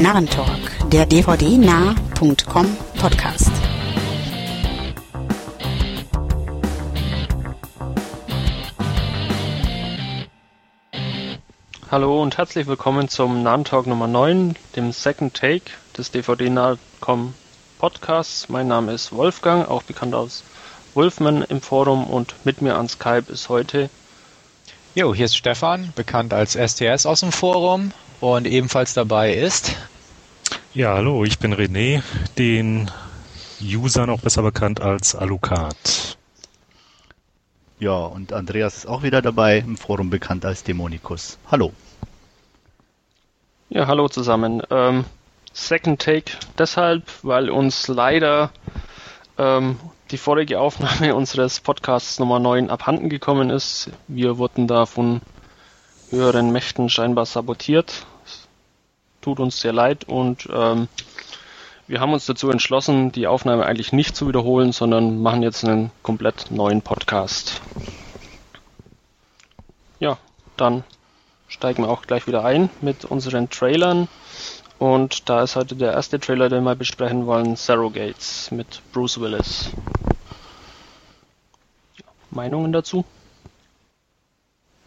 Narrentalk, der dvdnah.com Podcast. Hallo und herzlich willkommen zum Narrentalk Nummer 9, dem Second Take des dvdnah.com Podcasts. Mein Name ist Wolfgang, auch bekannt als Wolfman im Forum und mit mir an Skype ist heute Jo, hier ist Stefan, bekannt als STS aus dem Forum und ebenfalls dabei ist. Ja, hallo, ich bin René, den Usern auch besser bekannt als Alucard. Ja, und Andreas ist auch wieder dabei, im Forum bekannt als Dämonikus. Hallo. Ja, hallo zusammen. Ähm, Second Take deshalb, weil uns leider ähm, die vorige Aufnahme unseres Podcasts Nummer 9 abhanden gekommen ist. Wir wurden da von höheren Mächten scheinbar sabotiert. Tut uns sehr leid und ähm, wir haben uns dazu entschlossen, die Aufnahme eigentlich nicht zu wiederholen, sondern machen jetzt einen komplett neuen Podcast. Ja, dann steigen wir auch gleich wieder ein mit unseren Trailern. Und da ist heute der erste Trailer, den wir besprechen wollen, Surrogates mit Bruce Willis. Meinungen dazu?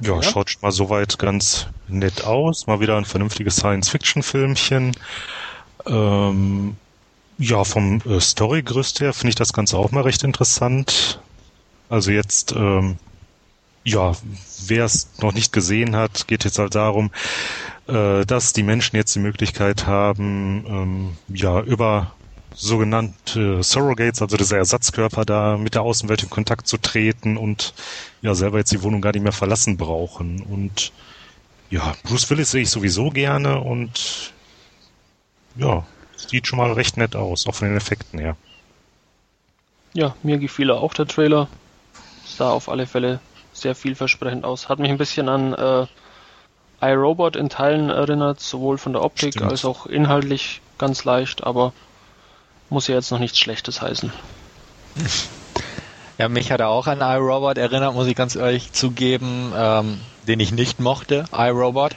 Ja, ja, schaut schon mal soweit ganz nett aus. Mal wieder ein vernünftiges Science-Fiction-Filmchen. Ähm, ja, vom äh, Story-Gerüst her finde ich das Ganze auch mal recht interessant. Also jetzt, ähm, ja, wer es noch nicht gesehen hat, geht jetzt halt darum, äh, dass die Menschen jetzt die Möglichkeit haben, ähm, ja, über sogenannte Surrogates, also diese Ersatzkörper da mit der Außenwelt in Kontakt zu treten und ja selber jetzt die Wohnung gar nicht mehr verlassen brauchen. Und ja, Bruce Willis sehe ich sowieso gerne und ja, sieht schon mal recht nett aus, auch von den Effekten her. Ja, mir gefiel auch der Trailer. Sah auf alle Fälle sehr vielversprechend aus. Hat mich ein bisschen an äh, iRobot in Teilen erinnert, sowohl von der Optik Stimmt. als auch inhaltlich ganz leicht, aber muss ja jetzt noch nichts Schlechtes heißen. Ja, mich hat er auch an iRobot erinnert, muss ich ganz ehrlich zugeben, ähm, den ich nicht mochte, iRobot.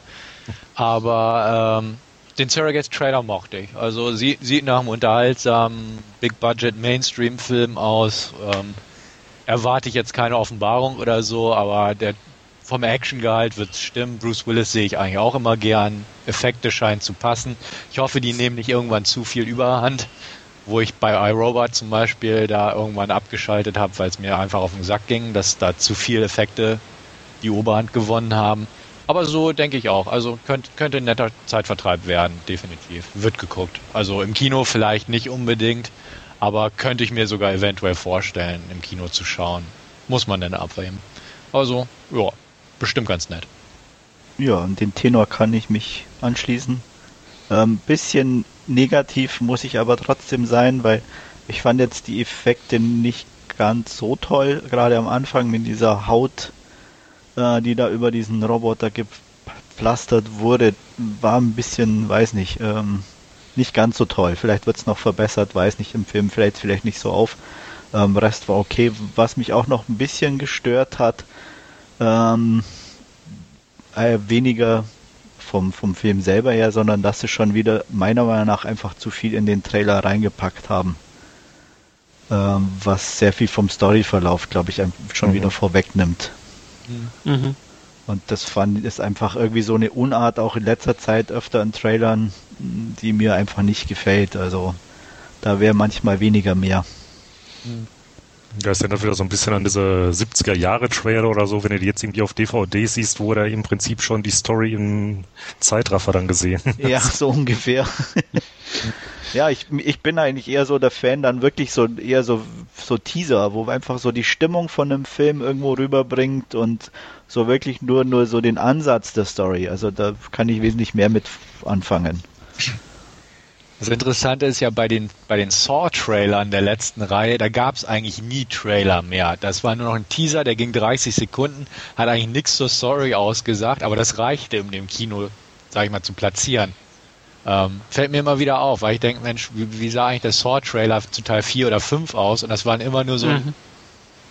Aber ähm, den Surrogates Trailer mochte ich. Also sieht, sieht nach einem unterhaltsamen Big Budget Mainstream Film aus. Ähm, erwarte ich jetzt keine Offenbarung oder so, aber der vom Actiongehalt wird es stimmen. Bruce Willis sehe ich eigentlich auch immer gern. Effekte scheinen zu passen. Ich hoffe, die nehmen nicht irgendwann zu viel Überhand wo ich bei iRobot zum Beispiel da irgendwann abgeschaltet habe, weil es mir einfach auf den Sack ging, dass da zu viele Effekte die Oberhand gewonnen haben. Aber so denke ich auch. Also könnte, könnte ein netter Zeitvertreib werden, definitiv. Wird geguckt. Also im Kino vielleicht nicht unbedingt, aber könnte ich mir sogar eventuell vorstellen, im Kino zu schauen. Muss man denn abwägen. Also, ja, bestimmt ganz nett. Ja, an den Tenor kann ich mich anschließen. Ähm, bisschen negativ muss ich aber trotzdem sein, weil ich fand jetzt die Effekte nicht ganz so toll, gerade am Anfang mit dieser Haut, äh, die da über diesen Roboter gepflastert wurde, war ein bisschen, weiß nicht, ähm, nicht ganz so toll. Vielleicht wird es noch verbessert, weiß nicht, im Film fällt vielleicht nicht so auf. Ähm, Rest war okay. Was mich auch noch ein bisschen gestört hat, ähm, äh, weniger vom, vom Film selber her, sondern dass sie schon wieder meiner Meinung nach einfach zu viel in den Trailer reingepackt haben. Ähm, was sehr viel vom Storyverlauf, glaube ich, schon mhm. wieder vorwegnimmt. Mhm. Und das fand ist einfach irgendwie so eine Unart auch in letzter Zeit öfter in Trailern, die mir einfach nicht gefällt. Also da wäre manchmal weniger mehr. Mhm. Ja, ist ja wieder so ein bisschen an diese 70er Jahre Trailer oder so, wenn du die jetzt irgendwie auf DVD siehst, wo er im Prinzip schon die Story im Zeitraffer dann gesehen Ja, so ungefähr. ja, ich, ich bin eigentlich eher so der Fan, dann wirklich so eher so, so Teaser, wo einfach so die Stimmung von einem Film irgendwo rüberbringt und so wirklich nur, nur so den Ansatz der Story. Also da kann ich wesentlich mehr mit anfangen. Das Interessante ist ja bei den, bei den Saw-Trailern der letzten Reihe, da gab es eigentlich nie Trailer mehr. Das war nur noch ein Teaser, der ging 30 Sekunden, hat eigentlich nichts zur Story ausgesagt, aber das reichte, um dem Kino, sag ich mal, zu platzieren. Ähm, fällt mir immer wieder auf, weil ich denke, Mensch, wie, wie, sah eigentlich der Saw-Trailer zu Teil 4 oder 5 aus? Und das waren immer nur so mhm.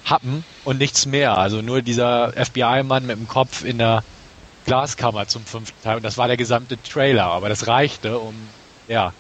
Happen und nichts mehr. Also nur dieser FBI-Mann mit dem Kopf in der Glaskammer zum fünften Teil. Und das war der gesamte Trailer, aber das reichte, um ja,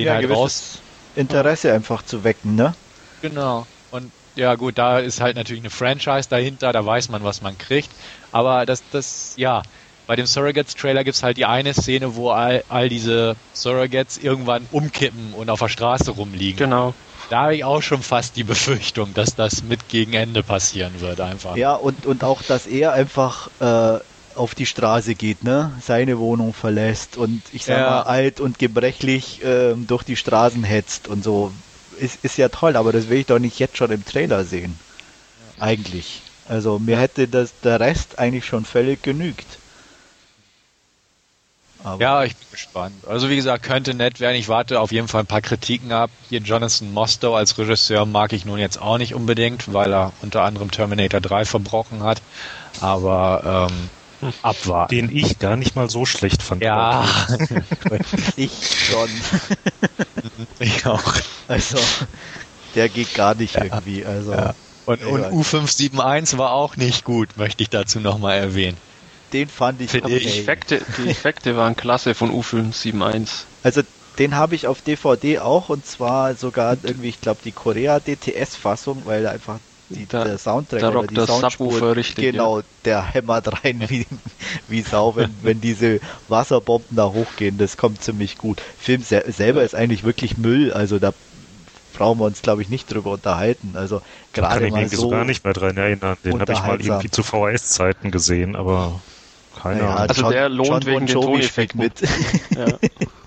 den ja, halt raus. Interesse einfach zu wecken, ne? Genau. Und ja gut, da ist halt natürlich eine Franchise dahinter, da weiß man, was man kriegt. Aber das, das, ja, bei dem Surrogates-Trailer gibt's halt die eine Szene, wo all, all diese Surrogates irgendwann umkippen und auf der Straße rumliegen. Genau. Da habe ich auch schon fast die Befürchtung, dass das mit gegen Ende passieren wird einfach. Ja, und, und auch, dass er einfach äh, auf die Straße geht, ne? Seine Wohnung verlässt und ich sag Ja. mal alt und gebrechlich ähm, durch die Straßen hetzt und so. Ist, ist ja toll, aber das will ich doch nicht jetzt schon im Trailer sehen. Eigentlich. Also mir hätte das der Rest eigentlich schon völlig genügt. Aber Ja, ich bin gespannt. Also wie gesagt, könnte nett werden. Ich warte auf jeden Fall ein paar Kritiken ab. Hier Jonathan Mostow als Regisseur mag ich nun jetzt auch nicht unbedingt, weil er unter anderem Terminator 3 verbrochen hat. Aber ähm, abwarten. Den ich gar nicht mal so schlecht fand. Ja, ich schon. ich auch. Also der geht gar nicht irgendwie. Also Ja. Und, und Ja. U571 war auch nicht gut, möchte ich dazu nochmal erwähnen. den fand ich Die okay. Effekte, die Effekte waren klasse von U571. Also den habe ich auf DVD auch und zwar sogar irgendwie, ich glaube, die Korea DTS-Fassung, weil da einfach die, Da- der Soundtrack da oder die Subwoofer richtig, genau, der hämmert rein wie, wie Sau, wenn, wenn diese Wasserbomben da hochgehen, das kommt ziemlich gut. Film sel selber ist eigentlich wirklich Müll, also da brauchen wir uns, glaube ich, nicht drüber unterhalten. Also Da kann gerade ich mal mich so, gar nicht mehr dran erinnern. Den habe ich mal irgendwie zu VHS-Zeiten gesehen, aber keine naja, Ahnung. Also der lohnt John wegen Bon den Jovi spielt mit. Ja.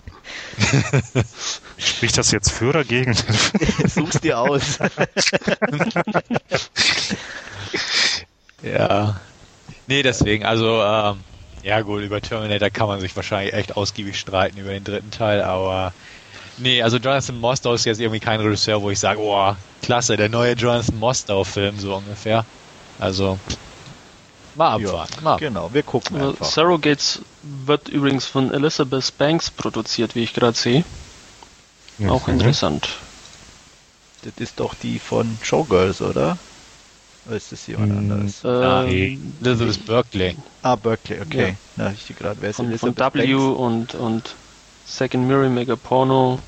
Spricht das jetzt für oder gegen? Such's dir aus. Ja. Nee, deswegen, also, ähm, ja gut, über Terminator kann man sich wahrscheinlich echt ausgiebig streiten über den dritten Teil, aber nee, also Jonathan Mostow ist jetzt irgendwie kein Regisseur, wo ich sage, oh, klasse, der neue Jonathan Mostow-Film, so ungefähr. Also, mal Ja, abwarten. mal genau, wir gucken Aber einfach. Surrogates wird übrigens von Elizabeth Banks produziert, wie ich gerade sehe. Auch Mhm. interessant. Das ist doch die von Showgirls, oder? Oder ist das jemand anderes? Äh, Nee. Elizabeth Berkley. Ah, Berkeley, okay. Na, ich die gerade. Wer ist von, von Elizabeth W und, und Second Mary Mega Porno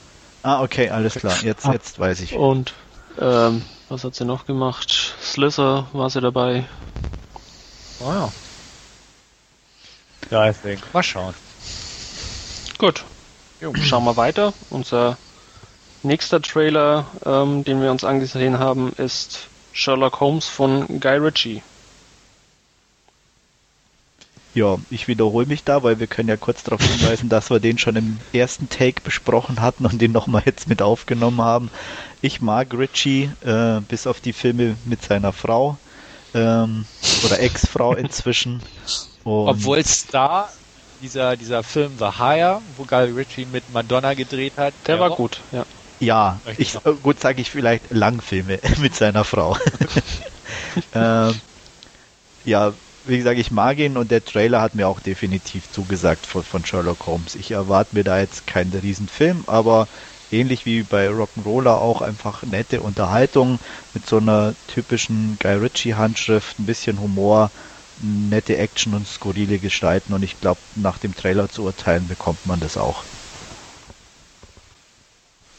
Ah, okay, alles klar. Jetzt, jetzt weiß ich. und ähm, was hat sie noch gemacht? Slither war sie dabei. Oh ja. Ja, deswegen. Mal schauen. Gut. Schauen wir weiter. Unser nächster Trailer, ähm, den wir uns angesehen haben, ist Sherlock Holmes von Guy Ritchie. Ja, ich wiederhole mich da, weil wir können ja kurz darauf hinweisen, dass wir den schon im ersten Take besprochen hatten und den nochmal jetzt mit aufgenommen haben. Ich mag Ritchie, äh, bis auf die Filme mit seiner Frau ähm, oder Ex-Frau inzwischen. Obwohl Star, dieser, dieser Film The Hire, wo Guy Ritchie mit Madonna gedreht hat, Der war gut, ja. Ja, ich, äh, gut sage ich vielleicht Langfilme mit seiner Frau. ähm, ja, wie gesagt, ich mag ihn und der Trailer hat mir auch definitiv zugesagt von, von Sherlock Holmes. Ich erwarte mir da jetzt keinen Riesenfilm, aber ähnlich wie bei Rock'n'Roller auch einfach nette Unterhaltung mit so einer typischen Guy Ritchie Handschrift, ein bisschen Humor, nette Action und skurrile Gestalten und ich glaube, nach dem Trailer zu urteilen bekommt man das auch.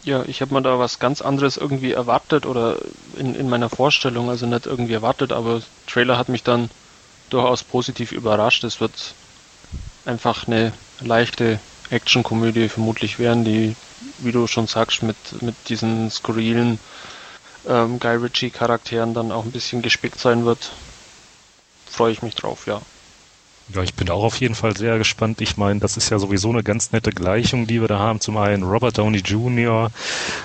Ja, ich habe mir da was ganz anderes irgendwie erwartet oder in, in meiner Vorstellung, also nicht irgendwie erwartet, aber Trailer hat mich dann durchaus positiv überrascht. Es wird einfach eine leichte Actionkomödie vermutlich werden, die, wie du schon sagst, mit, mit diesen skurrilen ähm, Guy Ritchie Charakteren dann auch ein bisschen gespickt sein wird. Freue ich mich drauf, ja. Ja, ich bin auch auf jeden Fall sehr gespannt. Ich meine, das ist ja sowieso eine ganz nette Gleichung, die wir da haben. Zum einen Robert Downey Jr.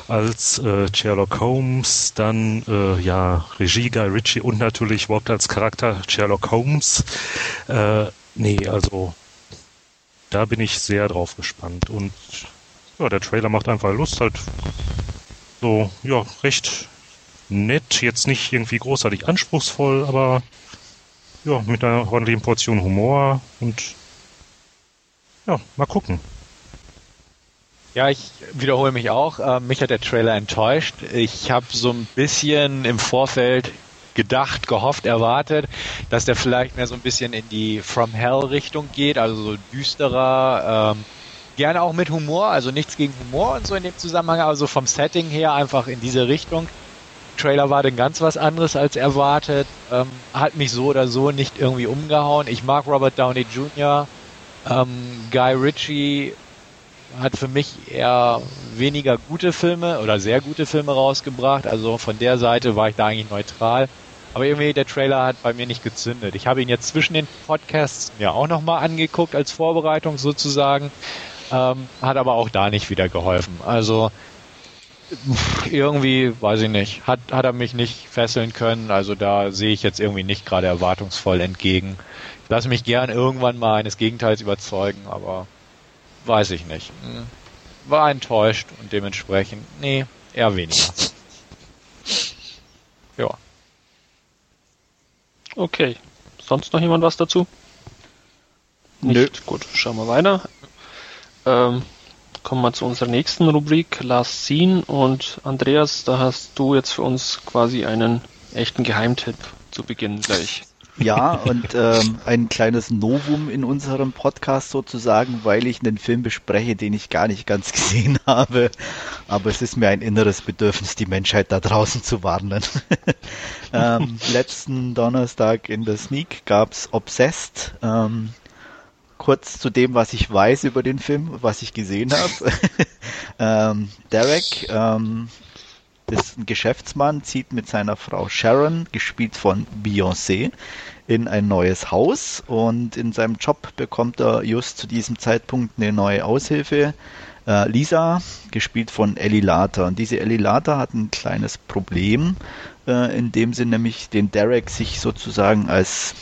als äh, Sherlock Holmes, dann äh, ja Regie Guy Ritchie und natürlich überhaupt als Charakter Sherlock Holmes. Äh, nee, also da bin ich sehr drauf gespannt. Und ja, der Trailer macht einfach Lust, halt so, ja, recht nett, jetzt nicht irgendwie großartig anspruchsvoll, aber ja, mit einer ordentlichen Portion Humor und ja, mal gucken. Ja, ich wiederhole mich auch. Äh, mich hat der Trailer enttäuscht. Ich habe so ein bisschen im Vorfeld gedacht, gehofft, erwartet, dass der vielleicht mehr so ein bisschen in die From Hell Richtung geht, also so düsterer, ähm, gerne auch mit Humor, also nichts gegen Humor und so in dem Zusammenhang, aber so vom Setting her einfach in diese Richtung. Trailer war dann ganz was anderes als erwartet, ähm, hat mich so oder so nicht irgendwie umgehauen. Ich mag Robert Downey Jr., ähm, Guy Ritchie hat für mich eher weniger gute Filme oder sehr gute Filme rausgebracht, also von der Seite war ich da eigentlich neutral. Aber irgendwie der Trailer hat bei mir nicht gezündet. Ich habe ihn jetzt zwischen den Podcasts mir auch nochmal angeguckt als Vorbereitung sozusagen. Ähm, hat aber auch da nicht wieder geholfen. Also irgendwie, weiß ich nicht, hat, hat er mich nicht fesseln können. Also da sehe ich jetzt irgendwie nicht gerade erwartungsvoll entgegen. Ich lasse mich gern irgendwann mal eines Gegenteils überzeugen, aber weiß ich nicht. Hm. War enttäuscht und dementsprechend, nee, eher weniger. Ja. Okay. Sonst noch jemand was dazu? Nicht. Nö. Gut, schauen wir weiter. Ähm, kommen wir zu unserer nächsten Rubrik, Last Scene. Und Andreas, da hast du jetzt für uns quasi einen echten Geheimtipp zu Beginn gleich. Ja, und ähm, ein kleines Novum in unserem Podcast sozusagen, weil ich einen Film bespreche, den ich gar nicht ganz gesehen habe. Aber es ist mir ein inneres Bedürfnis, die Menschheit da draußen zu warnen. ähm, letzten Donnerstag in der Sneak gab's Obsessed. Ähm, kurz zu dem, was ich weiß über den Film, was ich gesehen habe. ähm, Derek ähm, ist ein Geschäftsmann, zieht mit seiner Frau Sharon, gespielt von Beyoncé, in ein neues Haus und in seinem Job bekommt er just zu diesem Zeitpunkt eine neue Aushilfe. Äh, Lisa, gespielt von Ellie Later. Und diese Ellie Later hat ein kleines Problem, äh, in dem sie nämlich den Derek sich sozusagen als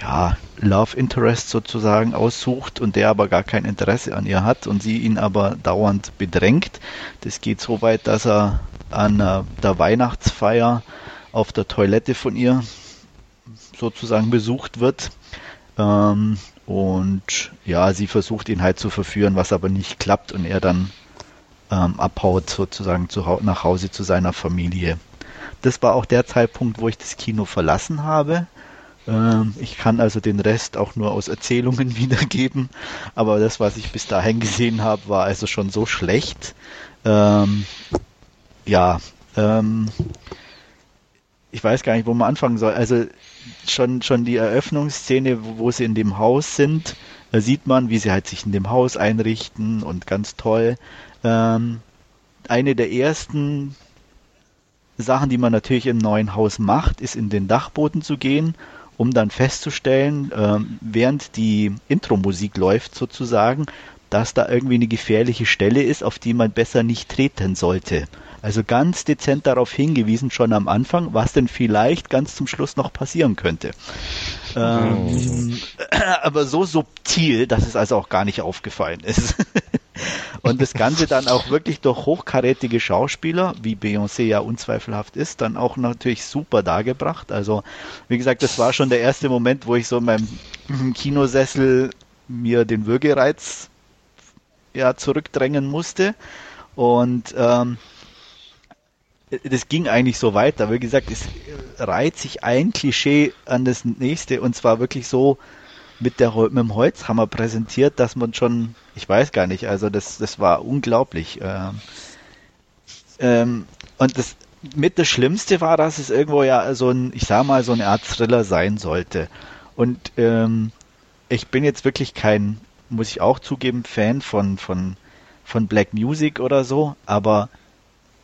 ja, Love Interest sozusagen aussucht und der aber gar kein Interesse an ihr hat und sie ihn aber dauernd bedrängt. Das geht so weit, dass er an äh, der Weihnachtsfeier auf der Toilette von ihr sozusagen besucht wird. Ähm, und ja, sie versucht ihn halt zu verführen, was aber nicht klappt und er dann ähm, abhaut sozusagen zu, nach Hause zu seiner Familie. Das war auch der Zeitpunkt, wo ich das Kino verlassen habe. Ähm, ich kann also den Rest auch nur aus Erzählungen wiedergeben, aber das, was ich bis dahin gesehen habe, war also schon so schlecht. Ähm, ja, ähm, ich weiß gar nicht, wo man anfangen soll. Also schon, schon die Eröffnungsszene, wo, wo sie in dem Haus sind, da sieht man, wie sie halt sich in dem Haus einrichten und ganz toll. Ähm, eine der ersten Sachen, die man natürlich im neuen Haus macht, ist in den Dachboden zu gehen, um dann festzustellen, ähm, während die Intro-Musik läuft sozusagen, dass da irgendwie eine gefährliche Stelle ist, auf die man besser nicht treten sollte. Also ganz dezent darauf hingewiesen, schon am Anfang, was denn vielleicht ganz zum Schluss noch passieren könnte. Ähm, oh. aber so subtil, dass es also auch gar nicht aufgefallen ist. Und das Ganze dann auch wirklich durch hochkarätige Schauspieler, wie Beyoncé ja unzweifelhaft ist, dann auch natürlich super dargebracht. Also, wie gesagt, das war schon der erste Moment, wo ich so in meinem Kinosessel mir den Würgereiz ja zurückdrängen musste. Und ähm, das ging eigentlich so weiter. Wie gesagt, es reiht sich ein Klischee an das nächste und zwar wirklich so mit, der, mit dem Holzhammer präsentiert, dass man schon, ich weiß gar nicht, also das, das war unglaublich. Ähm, ähm, und das mit das Schlimmste war, dass es irgendwo ja so ein, ich sag mal, so eine Art Thriller sein sollte. Und ähm, ich bin jetzt wirklich kein, muss ich auch zugeben, Fan von, von, von Black Music oder so, aber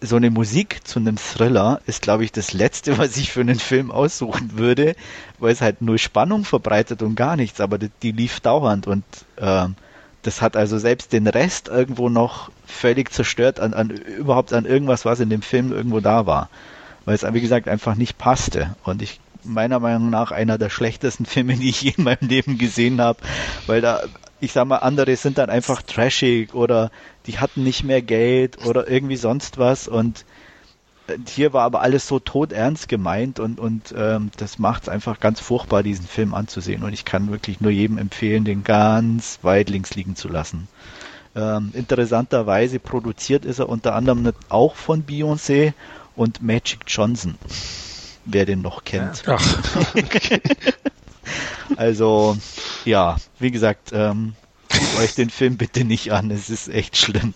so eine Musik zu einem Thriller ist, glaube ich, das Letzte, was ich für einen Film aussuchen würde, weil es halt nur Spannung verbreitet und gar nichts, aber die, die lief dauernd und äh, das hat also selbst den Rest irgendwo noch völlig zerstört an, an überhaupt an irgendwas, was in dem Film irgendwo da war. Weil es, wie gesagt, einfach nicht passte. Und ich meiner Meinung nach einer der schlechtesten Filme, die ich je in meinem Leben gesehen habe, weil da ich sag mal, andere sind dann einfach trashig oder die hatten nicht mehr Geld oder irgendwie sonst was und äh, hier war aber alles so todernst gemeint und, und ähm, das macht es einfach ganz furchtbar, diesen Film anzusehen. Und ich kann wirklich nur jedem empfehlen, den ganz weit links liegen zu lassen. Ähm, interessanterweise produziert ist er unter anderem auch von Beyoncé und Magic Johnson, wer den noch kennt. Ach. Also, ja, wie gesagt, ähm, euch den Film bitte nicht an, es ist echt schlimm.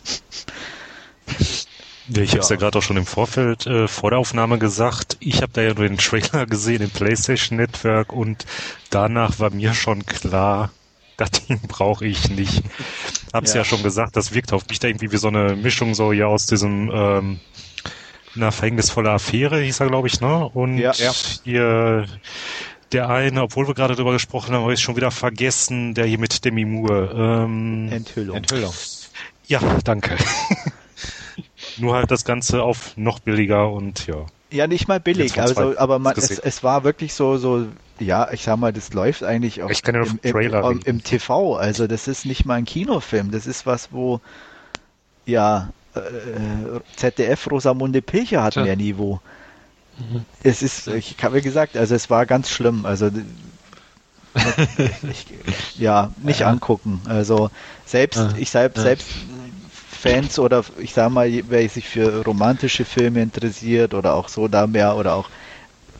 Ja, ich habe es ja, gerade auch schon im Vorfeld äh, vor der Aufnahme gesagt. Ich habe da ja nur den Trailer gesehen im PlayStation Network und danach war mir schon klar, das Ding brauche ich nicht. Hab's ja. ja schon gesagt, das wirkt auf mich da irgendwie wie so eine Mischung so ja aus diesem ähm, einer verhängnisvolle Affäre, hieß er, glaube ich, ne? Und ja, ja. hier der eine, obwohl wir gerade drüber gesprochen haben, habe ich schon wieder vergessen, der hier mit Demi Moore. Ähm, Enthüllung. Enthüllung. Ja, danke. Nur halt das Ganze auf noch billiger und ja. Ja, nicht mal billig, also, aber man, es, es war wirklich so, so, ja, ich sag mal, das läuft eigentlich auch ich kann ja im, im, im, im, TV, also das ist nicht mal ein Kinofilm, das ist was, wo, ja, äh, ZDF Rosamunde Pilcher hat mehr Niveau. Mhm. Es ist, ich habe gesagt, also es war ganz schlimm, also ich, ja, nicht ja. angucken. Also selbst, ja. ich selbst, selbst Fans oder ich sag mal, wer sich für romantische Filme interessiert oder auch so da mehr oder auch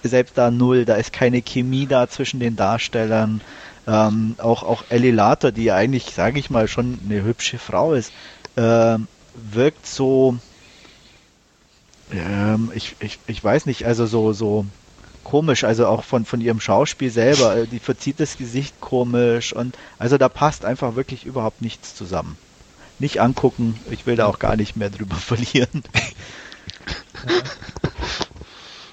selbst da null, da ist keine Chemie da zwischen den Darstellern. Ähm, auch auch Ellie Later, die eigentlich, sage ich mal, schon eine hübsche Frau ist, äh, wirkt so, ähm, ich, ich, ich weiß nicht, also so so komisch, also auch von von ihrem Schauspiel selber, äh, die verzieht das Gesicht komisch und also da passt einfach wirklich überhaupt nichts zusammen nicht angucken. Ich will da auch gar nicht mehr drüber verlieren.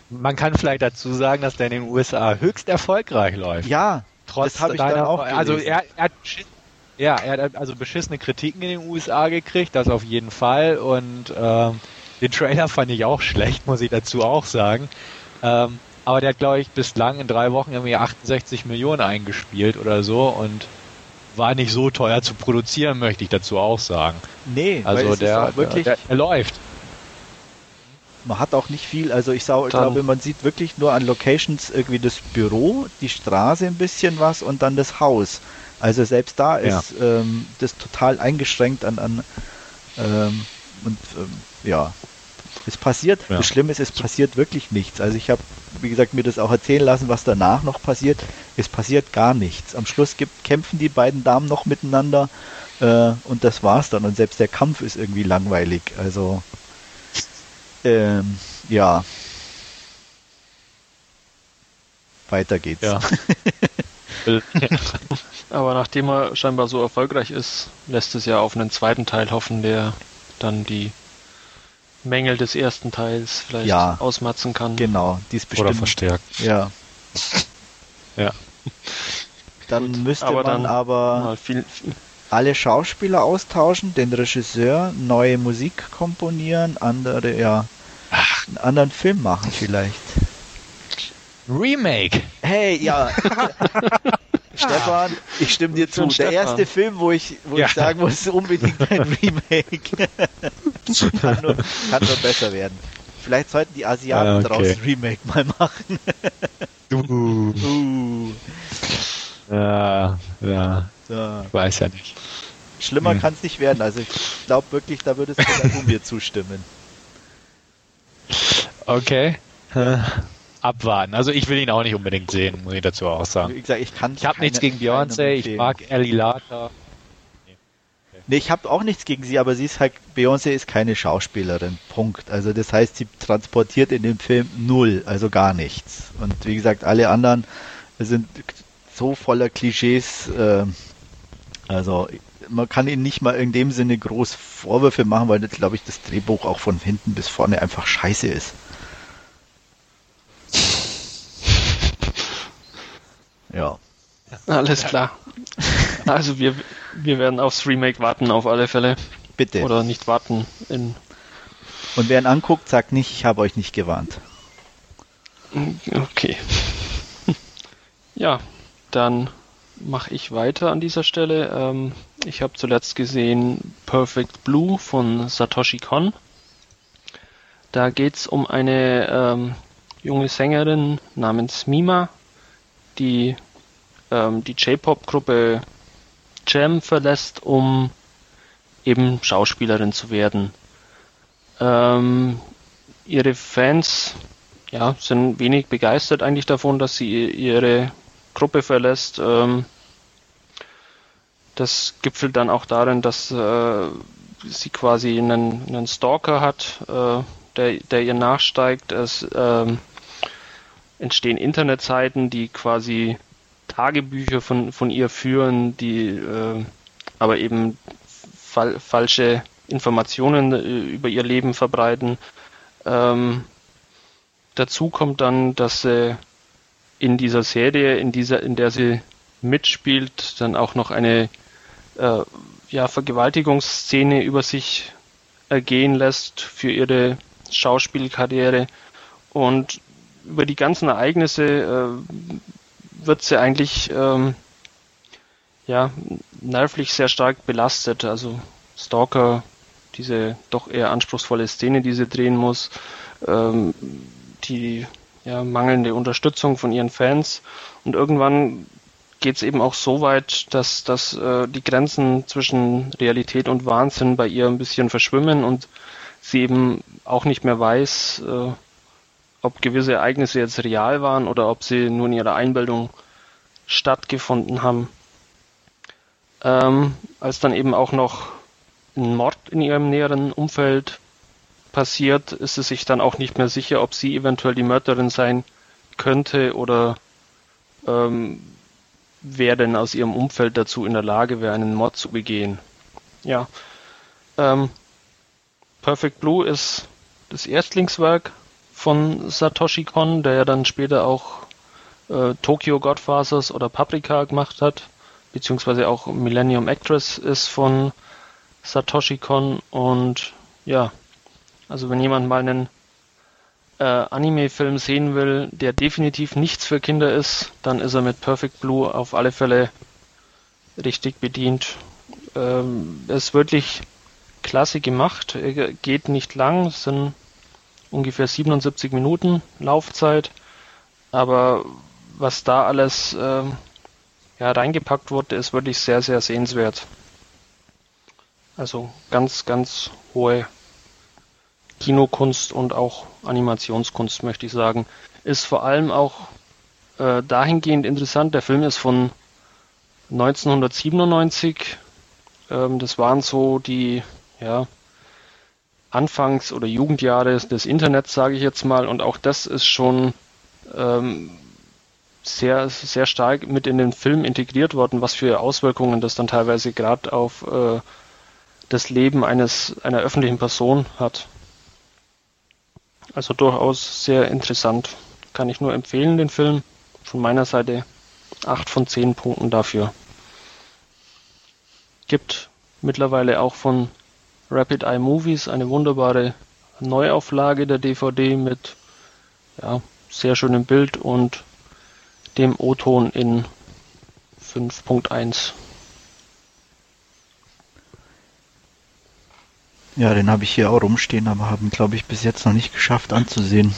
Man kann vielleicht dazu sagen, dass der in den USA höchst erfolgreich läuft. Ja, trotz das habe ich dann auch. Gelesen. Also er, er hat ja, er hat also beschissene Kritiken in den USA gekriegt, das auf jeden Fall. Und ähm, den Trailer fand ich auch schlecht, muss ich dazu auch sagen. Ähm, aber der hat, glaube ich, bislang in drei Wochen irgendwie 68 Millionen eingespielt oder so. Und war nicht so teuer zu produzieren, möchte ich dazu auch sagen. Nee, also der, wirklich, der, der, läuft. Man hat auch nicht viel, also ich sag, glaube, man sieht wirklich nur an Locations irgendwie das Büro, die Straße ein bisschen was und dann das Haus. Also selbst da ist ja. ähm, das total eingeschränkt an, an ähm, und ähm, ja, es passiert, ja. das Schlimme ist, es passiert wirklich nichts. Also ich habe, wie gesagt, mir das auch erzählen lassen, was danach noch passiert. Es passiert gar nichts. Am Schluss gibt, kämpfen die beiden Damen noch miteinander äh, und das war's dann. Und selbst der Kampf ist irgendwie langweilig. Also ähm, ja. Weiter geht's. Ja. Aber nachdem er scheinbar so erfolgreich ist, lässt es ja auf einen zweiten Teil hoffen, der dann die Mängel des ersten Teils vielleicht ja, ausmatzen kann. Genau, dies bestimmt. Oder verstärkt. Ja. ja. Dann Gut, müsste aber man dann aber viel, viel alle Schauspieler austauschen, den Regisseur, neue Musik komponieren, andere, ja, Ach. einen anderen Film machen vielleicht. Remake. Hey, ja. Stefan, ich stimme dir zu. Der erste Film, wo ich, wo ja. ich sagen muss, unbedingt ein Remake. kann, nur, kann nur besser werden. Vielleicht sollten die Asiaten ah, okay. daraus ein Remake mal machen. uh. Uh. Ja, ja. So. Ich weiß ja nicht. Schlimmer hm. kann es nicht werden. Also ich glaube wirklich, da würdest du mir zustimmen. Okay abwarten. Also ich will ihn auch nicht unbedingt sehen, muss ich dazu auch sagen. Wie gesagt, ich kann Ich habe nichts gegen Beyoncé, ich mag Ellie Lata. Nee, okay. nee ich habe auch nichts gegen sie, aber sie ist halt, Beyoncé ist keine Schauspielerin. Punkt. Also das heißt, sie transportiert in dem Film null, also gar nichts. Und wie gesagt, alle anderen sind so voller Klischees, äh, also man kann ihnen nicht mal in dem Sinne groß Vorwürfe machen, weil, glaube ich, das Drehbuch auch von hinten bis vorne einfach scheiße ist. Ja. Alles klar. Also wir, wir werden aufs Remake warten auf alle Fälle. Bitte. Oder nicht warten. In Und wer ihn anguckt, sagt nicht, ich habe euch nicht gewarnt. Okay. Ja, dann mache ich weiter an dieser Stelle. Ähm, ich habe zuletzt gesehen Perfect Blue von Satoshi Kon. Da geht es um eine ähm, junge Sängerin namens Mima, die ähm, die J-Pop-Gruppe Jam verlässt, um eben Schauspielerin zu werden. Ähm, ihre Fans ja, sind wenig begeistert eigentlich davon, dass sie ihre Gruppe verlässt. Ähm, das gipfelt dann auch darin, dass äh, sie quasi einen, einen Stalker hat, äh, der, der ihr nachsteigt. Es ähm, entstehen Internetseiten, die quasi Tagebücher von, von ihr führen, die äh, aber eben fal falsche Informationen äh, über ihr Leben verbreiten. Ähm, dazu kommt dann, dass sie in dieser Serie, in dieser, in der sie mitspielt, dann auch noch eine äh, ja, Vergewaltigungsszene über sich ergehen lässt für ihre Schauspielkarriere. Und über die ganzen Ereignisse äh, wird sie eigentlich ähm, ja, nervlich sehr stark belastet. Also Stalker, diese doch eher anspruchsvolle Szene, die sie drehen muss, ähm, die ja, mangelnde Unterstützung von ihren Fans und irgendwann geht es eben auch so weit, dass, dass äh, die Grenzen zwischen Realität und Wahnsinn bei ihr ein bisschen verschwimmen und sie eben auch nicht mehr weiß, äh, ob gewisse Ereignisse jetzt real waren oder ob sie nur in ihrer Einbildung stattgefunden haben. Ähm, als dann eben auch noch ein Mord in ihrem näheren Umfeld passiert, ist es sich dann auch nicht mehr sicher, ob sie eventuell die Mörderin sein könnte oder ähm, wer denn aus ihrem Umfeld dazu in der Lage wäre, einen Mord zu begehen. Ja. Ähm, Perfect Blue ist das Erstlingswerk von Satoshi Kon, der ja dann später auch äh, Tokyo Godfathers oder Paprika gemacht hat, beziehungsweise auch Millennium Actress ist von Satoshi Kon und ja, also wenn jemand mal einen äh, Anime-Film sehen will, der definitiv nichts für Kinder ist, dann ist er mit Perfect Blue auf alle Fälle richtig bedient. Ähm, ist wirklich klasse gemacht, geht nicht lang, sind ungefähr 77 Minuten Laufzeit, aber was da alles ähm, ja, reingepackt wurde, ist wirklich sehr, sehr sehenswert. Also ganz, ganz hohe Kinokunst und auch Animationskunst, möchte ich sagen. Ist vor allem auch äh, dahingehend interessant. Der Film ist von 1997. Ähm, das waren so die ja, Anfangs- oder Jugendjahre des Internets, sage ich jetzt mal. Und auch das ist schon ähm, sehr, sehr stark mit in den Film integriert worden, was für Auswirkungen das dann teilweise gerade auf äh, das Leben eines einer öffentlichen Person hat. Also durchaus sehr interessant. Kann ich nur empfehlen, den Film. Von meiner Seite 8 von 10 Punkten dafür. Gibt mittlerweile auch von Rapid Eye Movies eine wunderbare Neuauflage der DVD mit ja, sehr schönem Bild und dem O-Ton in 5.1. Ja, den habe ich hier auch rumstehen, aber haben, glaube ich, bis jetzt noch nicht geschafft anzusehen.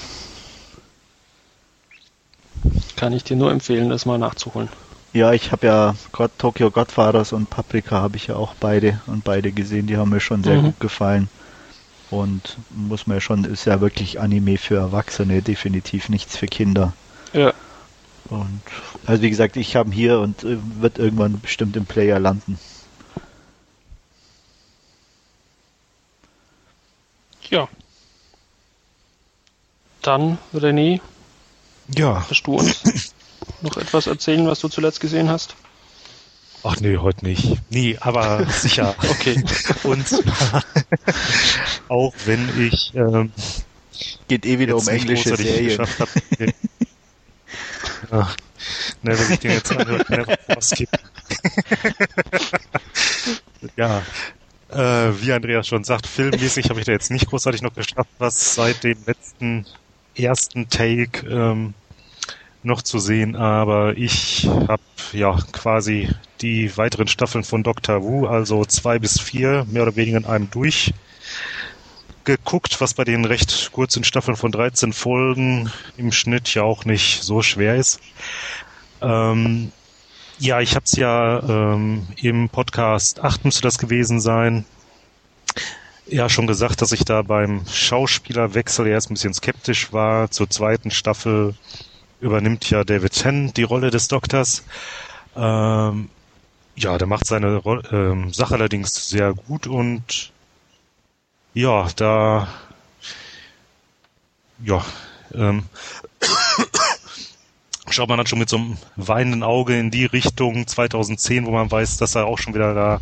Kann ich dir nur empfehlen, das mal nachzuholen. Ja, ich habe ja God, Tokyo Godfathers und Paprika habe ich ja auch beide und beide gesehen, die haben mir schon sehr mhm. gut gefallen. Und muss man ja schon, ist ja wirklich Anime für Erwachsene, definitiv nichts für Kinder. Ja. Und also wie gesagt, ich habe hier und äh, wird irgendwann bestimmt im Player landen. Ja. Dann, René. Ja. Hast du uns noch etwas erzählen, was du zuletzt gesehen hast? Ach nee, heute nicht. Nie, aber sicher. okay. Und auch wenn ich ähm, geht eh wieder um englische Serien. Geschafft hab, Ach, ne, wenn ich den jetzt anhöre, never skip. ja, äh, wie Andreas schon sagt, filmmäßig habe ich da jetzt nicht großartig noch geschafft, was seit dem letzten ersten Take ähm, noch zu sehen, aber ich habe ja quasi die weiteren Staffeln von Doctor Who, also zwei bis vier, mehr oder weniger in einem durchgeguckt, was bei den recht kurzen Staffeln von 13 Folgen im Schnitt ja auch nicht so schwer ist. Ähm, ja, ich habe es ja ähm, im Podcast 8 müsste das gewesen sein. Ja, schon gesagt, dass ich da beim Schauspielerwechsel erst ein bisschen skeptisch war. Zur zweiten Staffel übernimmt ja David Chen die Rolle des Doktors. Ähm, ja, der macht seine ähm, Sache allerdings sehr gut und ja, da ja, ähm, schaut man dann schon mit so einem weinenden Auge in die Richtung 2010, wo man weiß, dass er auch schon wieder da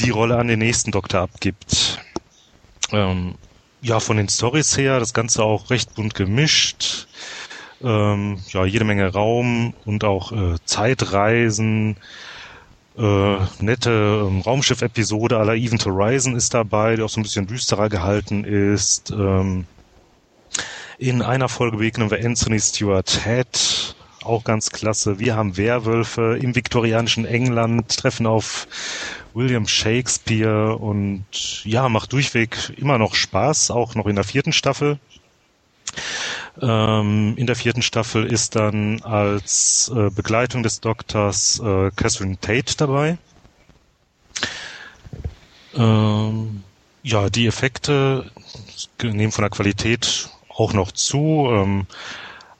die Rolle an den nächsten Doktor abgibt. Ähm, ja, von den Stories her, das Ganze auch recht bunt gemischt. Ähm, ja, jede Menge Raum und auch äh, Zeitreisen. Äh, nette ähm, Raumschiff-Episode aller Event Horizon ist dabei, die auch so ein bisschen düsterer gehalten ist. Ähm, in einer Folge begegnen wir Anthony Stewart Head, auch ganz klasse. Wir haben Werwölfe im viktorianischen England, treffen auf William Shakespeare und ja, macht durchweg immer noch Spaß, auch noch in der vierten Staffel. Ähm, in der vierten Staffel ist dann als äh, Begleitung des Doktors äh, Catherine Tate dabei. Ähm, ja, die Effekte nehmen von der Qualität auch noch zu. Ähm,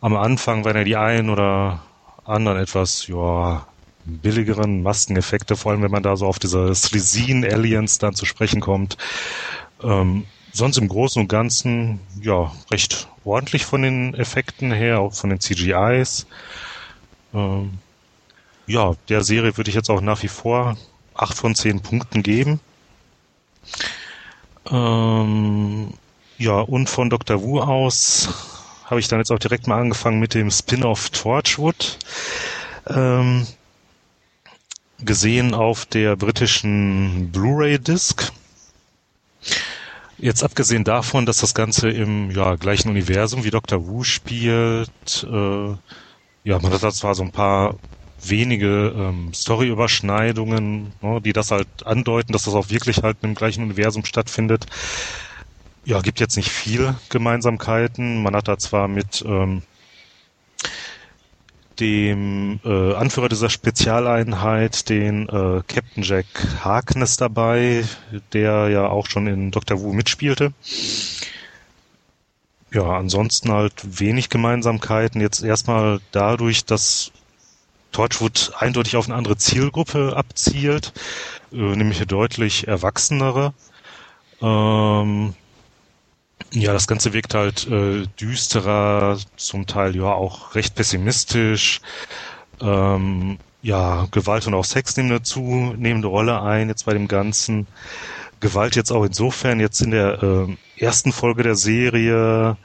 am Anfang waren ja die einen oder anderen etwas, ja, billigeren Maskeneffekte, vor allem wenn man da so auf diese Slezine Aliens dann zu sprechen kommt. Ähm, sonst im Großen und Ganzen, ja, recht ordentlich von den Effekten her, auch von den CGIs. Ähm, ja, der Serie würde ich jetzt auch nach wie vor acht von zehn Punkten geben. Ähm, ja, und von Dr. Wu aus habe ich dann jetzt auch direkt mal angefangen mit dem Spin-off Torchwood. Ähm, gesehen auf der britischen Blu-ray-Disc. Jetzt abgesehen davon, dass das Ganze im ja, gleichen Universum wie Dr. Wu spielt, äh, ja, man hat da zwar so ein paar wenige ähm, Story-Überschneidungen, ne, die das halt andeuten, dass das auch wirklich halt im gleichen Universum stattfindet. Ja, gibt jetzt nicht viel Gemeinsamkeiten. Man hat da zwar mit ähm, dem äh, Anführer dieser Spezialeinheit, den äh, Captain Jack Harkness dabei, der ja auch schon in Dr. Wu mitspielte. Ja, ansonsten halt wenig Gemeinsamkeiten. Jetzt erstmal dadurch, dass Torchwood eindeutig auf eine andere Zielgruppe abzielt, äh, nämlich eine deutlich erwachsenere. Ähm, ja, das Ganze wirkt halt äh, düsterer, zum Teil ja auch recht pessimistisch. Ähm, ja, Gewalt und auch Sex nehmen eine zunehmende Rolle ein jetzt bei dem Ganzen. Gewalt jetzt auch insofern, jetzt in der äh, ersten Folge der Serie,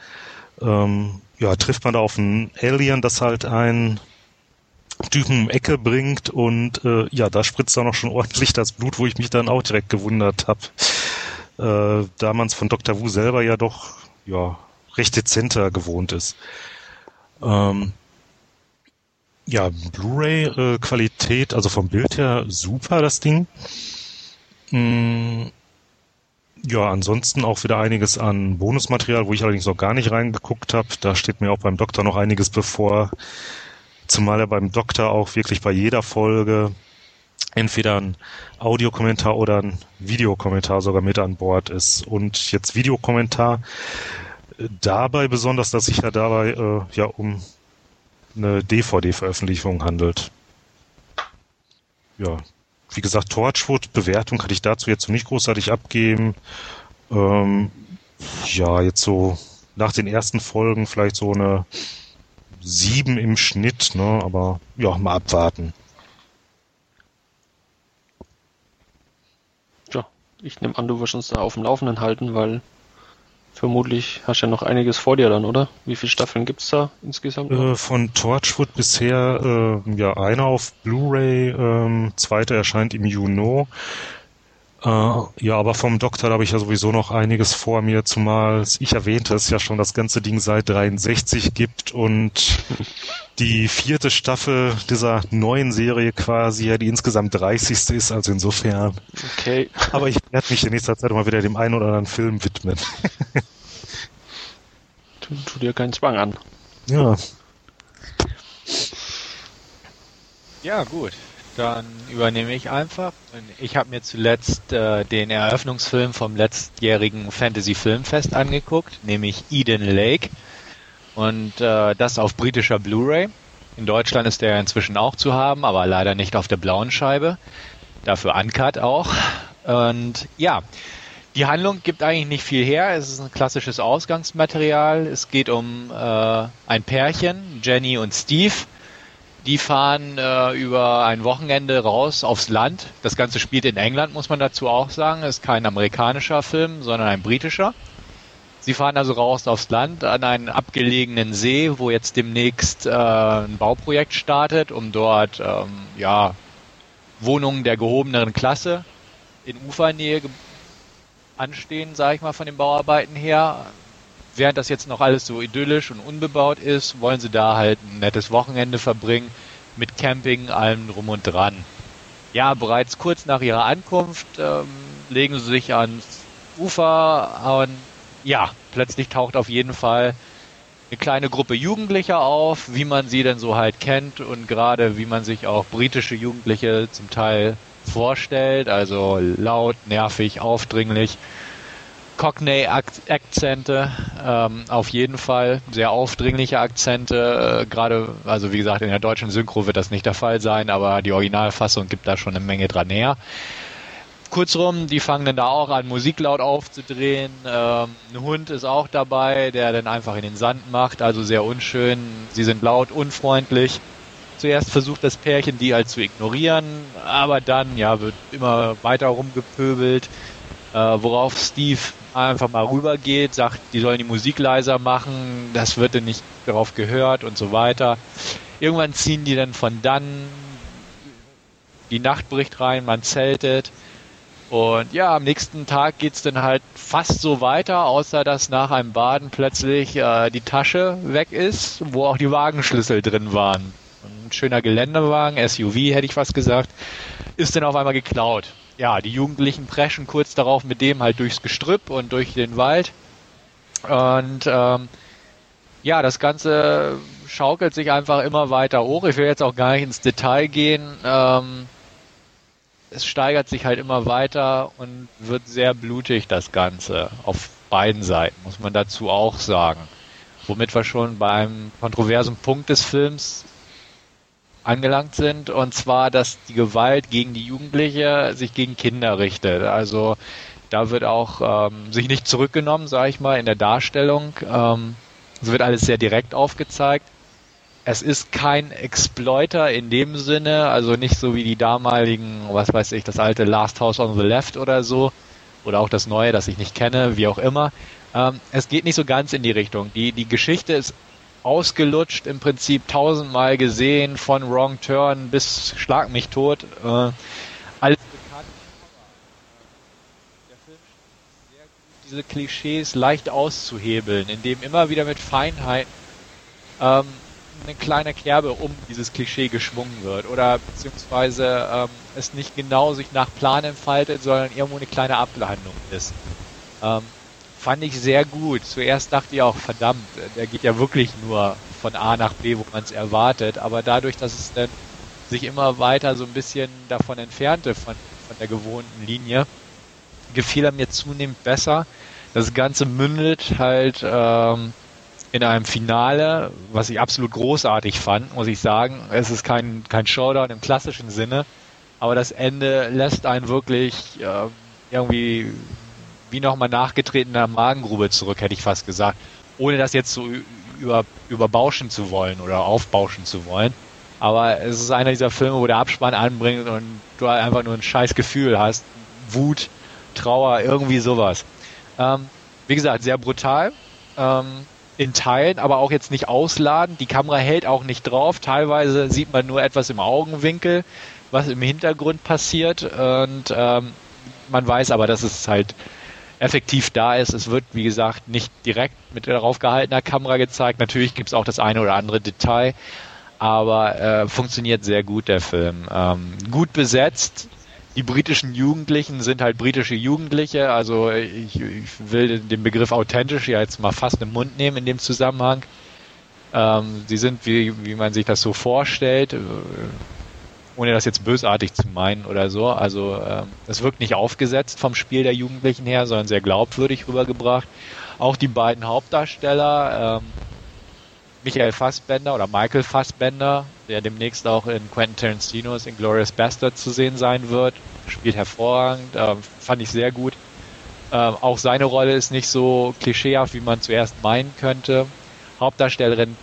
ähm, ja, trifft man da auf einen Alien, das halt einen Typen um Ecke bringt und äh, ja, da spritzt auch noch schon ordentlich das Blut, wo ich mich dann auch direkt gewundert habe äh, da man es von Dr. Wu selber ja doch ja recht dezenter gewohnt ist. Ähm, ja, Blu-ray-Qualität, äh, also vom Bild her super, das Ding. Mm, ja, ansonsten auch wieder einiges an Bonusmaterial, wo ich allerdings noch gar nicht reingeguckt habe. Da steht mir auch beim Doktor noch einiges bevor. Zumal er beim Doktor auch wirklich bei jeder Folge entweder ein Audiokommentar oder ein Videokommentar sogar mit an Bord ist. Und jetzt Videokommentar dabei besonders, dass sich ja dabei äh, ja um eine DVD-Veröffentlichung handelt. Ja, wie gesagt, Torchwood, Bewertung kann ich dazu jetzt noch nicht großartig abgeben. Ähm, ja, jetzt so nach den ersten Folgen vielleicht so eine sieben im Schnitt, ne? Aber ja, mal abwarten. Ich nehme an, du wirst uns da auf dem Laufenden halten, weil vermutlich hast du ja noch einiges vor dir dann, oder? Wie viele Staffeln gibt's da insgesamt? Äh, von Torchwood bisher äh, ja eine auf Blu-ray, ähm, zweite erscheint im Juni. Äh, ja, aber vom Doktor habe ich ja sowieso noch einiges vor mir, zumal ich erwähnte es ja schon, das ganze Ding seit 63 gibt und die vierte Staffel dieser neuen Serie quasi, ja, die insgesamt 30. ist, also insofern. Okay. Aber ich werde mich in nächster Zeit mal wieder dem einen oder anderen Film widmen. tu, tu dir keinen Zwang an. Ja. Ja, gut. Dann übernehme ich einfach. Ich habe mir zuletzt äh, den Eröffnungsfilm vom letztjährigen Fantasy Filmfest angeguckt, nämlich Eden Lake. Und äh, das auf britischer Blu-ray. In Deutschland ist der inzwischen auch zu haben, aber leider nicht auf der blauen Scheibe. Dafür Uncut auch. Und ja, die Handlung gibt eigentlich nicht viel her. Es ist ein klassisches Ausgangsmaterial. Es geht um äh, ein Pärchen, Jenny und Steve. Die fahren äh, über ein Wochenende raus aufs Land. Das Ganze spielt in England, muss man dazu auch sagen. Ist kein amerikanischer Film, sondern ein britischer. Sie fahren also raus aufs Land an einen abgelegenen See, wo jetzt demnächst äh, ein Bauprojekt startet, um dort ähm, ja, Wohnungen der gehobeneren Klasse in Ufernähe anstehen, sage ich mal, von den Bauarbeiten her. Während das jetzt noch alles so idyllisch und unbebaut ist, wollen sie da halt ein nettes Wochenende verbringen mit Camping, allem drum und dran. Ja, bereits kurz nach ihrer Ankunft ähm, legen sie sich ans Ufer und ja, plötzlich taucht auf jeden Fall eine kleine Gruppe Jugendlicher auf, wie man sie denn so halt kennt und gerade wie man sich auch britische Jugendliche zum Teil vorstellt, also laut, nervig, aufdringlich. Cockney-Akzente, ähm, auf jeden Fall sehr aufdringliche Akzente. Äh, Gerade, also wie gesagt, in der deutschen Synchro wird das nicht der Fall sein, aber die Originalfassung gibt da schon eine Menge dran näher. Kurzrum, die fangen dann da auch an, Musik laut aufzudrehen. Ähm, ein Hund ist auch dabei, der dann einfach in den Sand macht, also sehr unschön. Sie sind laut, unfreundlich. Zuerst versucht das Pärchen, die halt zu ignorieren, aber dann ja wird immer weiter rumgepöbelt, äh, worauf Steve einfach mal rübergeht, sagt, die sollen die Musik leiser machen, das wird dann nicht darauf gehört und so weiter. Irgendwann ziehen die dann von dann, die Nacht bricht rein, man zeltet. Und ja, am nächsten Tag geht's dann halt fast so weiter, außer dass nach einem Baden plötzlich äh, die Tasche weg ist, wo auch die Wagenschlüssel drin waren ein schöner Geländewagen, SUV hätte ich fast gesagt, ist dann auf einmal geklaut. Ja, die Jugendlichen preschen kurz darauf mit dem halt durchs Gestrüpp und durch den Wald. Und ähm, ja, das Ganze schaukelt sich einfach immer weiter hoch. Ich will jetzt auch gar nicht ins Detail gehen. Ähm, es steigert sich halt immer weiter und wird sehr blutig, das Ganze. Auf beiden Seiten, muss man dazu auch sagen. Womit wir schon beim kontroversen Punkt des Films angelangt sind, und zwar, dass die Gewalt gegen die Jugendliche sich gegen Kinder richtet. Also da wird auch ähm, sich nicht zurückgenommen, sage ich mal, in der Darstellung. Ähm, es wird alles sehr direkt aufgezeigt. Es ist kein Exploiter in dem Sinne, also nicht so wie die damaligen, was weiß ich, das alte Last House on the Left oder so, oder auch das neue, das ich nicht kenne, wie auch immer. Ähm, es geht nicht so ganz in die Richtung. Die, die Geschichte ist ausgelutscht, im Prinzip tausendmal gesehen, von Wrong Turn bis Schlag mich tot. Äh, alles bekannt. Der Film sehr gut, diese Klischees leicht auszuhebeln, indem immer wieder mit Feinheiten ähm, eine kleine Kerbe um dieses Klischee geschwungen wird oder beziehungsweise ähm, es nicht genau sich nach Plan entfaltet, sondern irgendwo eine kleine Ablandung ist. Ähm, fand ich sehr gut. Zuerst dachte ich auch, verdammt, der geht ja wirklich nur von A nach B, wo man es erwartet. Aber dadurch, dass es dann sich immer weiter so ein bisschen davon entfernte, von, von der gewohnten Linie, gefiel er mir zunehmend besser. Das Ganze mündet halt ähm, in einem Finale, was ich absolut großartig fand, muss ich sagen. Es ist kein, kein Showdown im klassischen Sinne, aber das Ende lässt einen wirklich äh, irgendwie wie nochmal nachgetretener Magengrube zurück, hätte ich fast gesagt. Ohne das jetzt so über, überbauschen zu wollen oder aufbauschen zu wollen. Aber es ist einer dieser Filme, wo der Abspann anbringt und du einfach nur ein scheiß Gefühl hast. Wut, Trauer, irgendwie sowas. Ähm, wie gesagt, sehr brutal. Ähm, in Teilen, aber auch jetzt nicht ausladen. Die Kamera hält auch nicht drauf. Teilweise sieht man nur etwas im Augenwinkel, was im Hintergrund passiert. Und ähm, man weiß aber, dass es halt effektiv da ist. Es wird, wie gesagt, nicht direkt mit darauf gehaltener Kamera gezeigt. Natürlich gibt es auch das eine oder andere Detail, aber äh, funktioniert sehr gut, der Film. Ähm, gut besetzt. Die britischen Jugendlichen sind halt britische Jugendliche, also ich, ich will den Begriff authentisch ja jetzt mal fast im Mund nehmen in dem Zusammenhang. Ähm, sie sind, wie, wie man sich das so vorstellt, ohne das jetzt bösartig zu meinen oder so. Also ähm, es wirkt nicht aufgesetzt vom Spiel der Jugendlichen her, sondern sehr glaubwürdig rübergebracht. Auch die beiden Hauptdarsteller, ähm, Michael Fassbender oder Michael Fassbender, der demnächst auch in Quentin Tarantinos Inglourious Bastard zu sehen sein wird. Spielt hervorragend, äh, fand ich sehr gut. Auch seine Rolle ist nicht so klischeehaft, wie man zuerst meinen könnte. Hauptdarstellerin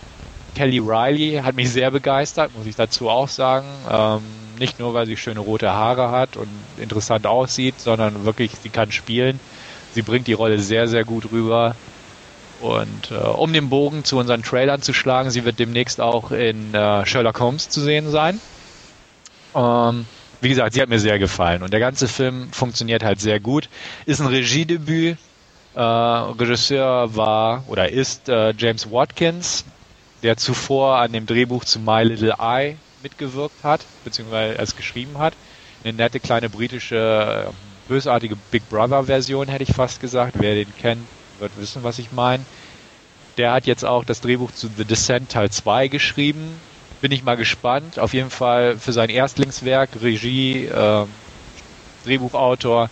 Kelly Riley hat mich sehr begeistert, muss ich dazu auch sagen. Ähm, nicht nur, weil sie schöne rote Haare hat und interessant aussieht, sondern wirklich, sie kann spielen. Sie bringt die Rolle sehr, sehr gut rüber. Und äh, um den Bogen zu unseren Trailern zu schlagen, sie wird demnächst auch in äh, Sherlock Holmes zu sehen sein. Ähm, wie gesagt, sie hat mir sehr gefallen und der ganze Film funktioniert halt sehr gut. Ist ein Regiedebüt. Äh, Regisseur war oder ist äh, James Watkins, der zuvor an dem Drehbuch zu My Little Eye mitgewirkt hat, beziehungsweise es geschrieben hat. Eine nette kleine britische, äh, bösartige Big Brother Version, hätte ich fast gesagt. Wer den kennt, wird wissen, was ich meine. Der hat jetzt auch das Drehbuch zu The Descent Teil 2 geschrieben. Bin ich mal gespannt. Auf jeden Fall für sein Erstlingswerk, Regie, äh, Drehbuchautor,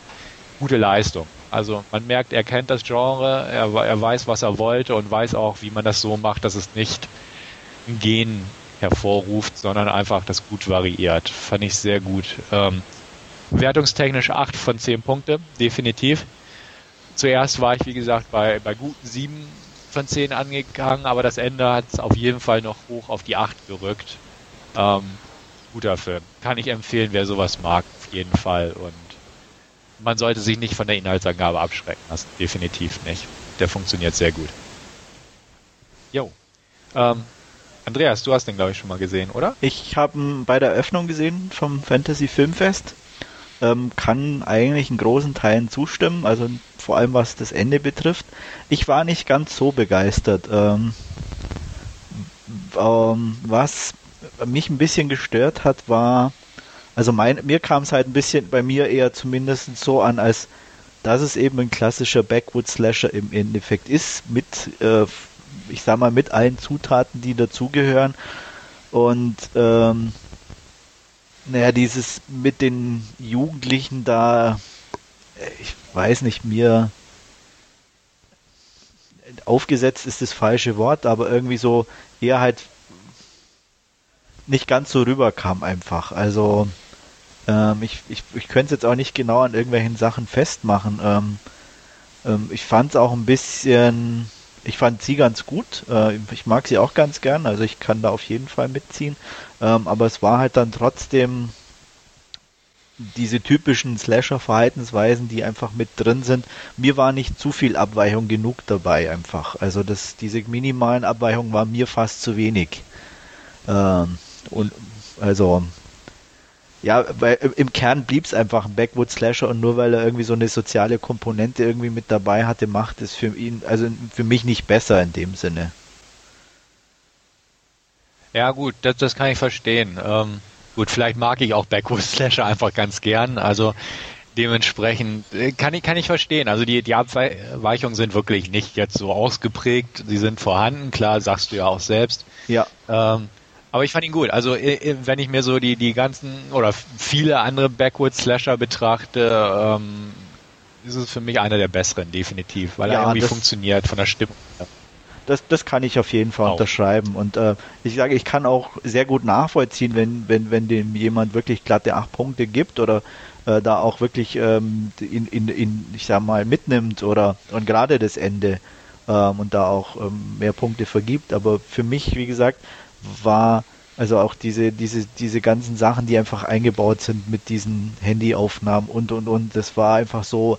gute Leistung. Also man merkt, er kennt das Genre, er, er weiß, was er wollte und weiß auch, wie man das so macht, dass es nicht ein Gen hervorruft, sondern einfach das gut variiert. Fand ich sehr gut. Ähm, wertungstechnisch 8 von 10 Punkte, definitiv. Zuerst war ich, wie gesagt, bei, bei guten 7 von 10 angegangen, aber das Ende hat es auf jeden Fall noch hoch auf die 8 gerückt. Ähm, guter Film. Kann ich empfehlen, wer sowas mag, auf jeden Fall. Und man sollte sich nicht von der Inhaltsangabe abschrecken lassen. Definitiv nicht. Der funktioniert sehr gut. Jo. Ähm, Andreas, du hast den, glaube ich, schon mal gesehen, oder? Ich habe ihn bei der Eröffnung gesehen vom Fantasy Filmfest ähm, kann eigentlich in großen Teilen zustimmen, also vor allem was das Ende betrifft. Ich war nicht ganz so begeistert. Ähm, ähm, was mich ein bisschen gestört hat, war, also mein, mir kam es halt ein bisschen bei mir eher zumindest so an, als dass es eben ein klassischer Backwood-Slasher im Endeffekt ist, mit, äh, ich sag mal, mit allen Zutaten, die dazugehören. Und ähm, naja, dieses mit den Jugendlichen da, ich weiß nicht, mir aufgesetzt ist das falsche Wort, aber irgendwie so eher halt nicht ganz so rüberkam einfach. Also ähm, ich, ich, ich könnte es jetzt auch nicht genau an irgendwelchen Sachen festmachen. Ähm, ähm, ich fand es auch ein bisschen, ich fand sie ganz gut. Äh, ich mag sie auch ganz gern, also ich kann da auf jeden Fall mitziehen. Ähm, aber es war halt dann trotzdem diese typischen Slasher-Verhaltensweisen, die einfach mit drin sind. Mir war nicht zu viel Abweichung genug dabei einfach. Also das, diese minimalen Abweichungen waren mir fast zu wenig. Ähm, und also ja, weil im Kern blieb es einfach ein Backwood Slasher und nur weil er irgendwie so eine soziale Komponente irgendwie mit dabei hatte, macht es für ihn, also für mich nicht besser in dem Sinne. Ja gut, das, das kann ich verstehen. Ähm, gut, vielleicht mag ich auch Backwood Slasher einfach ganz gern. Also dementsprechend äh, kann ich kann ich verstehen. Also die die Abweichungen sind wirklich nicht jetzt so ausgeprägt. Sie sind vorhanden, klar, sagst du ja auch selbst. Ja. Ähm, aber ich fand ihn gut. Also äh, äh, wenn ich mir so die die ganzen oder viele andere Backwood Slasher betrachte, ähm, ist es für mich einer der besseren definitiv, weil ja, er irgendwie funktioniert von der Stimmung das, das kann ich auf jeden Fall auch. unterschreiben. Und äh, ich sage, ich kann auch sehr gut nachvollziehen, wenn, wenn, wenn dem jemand wirklich glatte acht Punkte gibt oder äh, da auch wirklich ähm, in, in, in, ich sag mal, mitnimmt oder und gerade das Ende ähm, und da auch ähm, mehr Punkte vergibt. Aber für mich, wie gesagt, war also auch diese, diese, diese ganzen Sachen, die einfach eingebaut sind mit diesen Handyaufnahmen und und und, das war einfach so,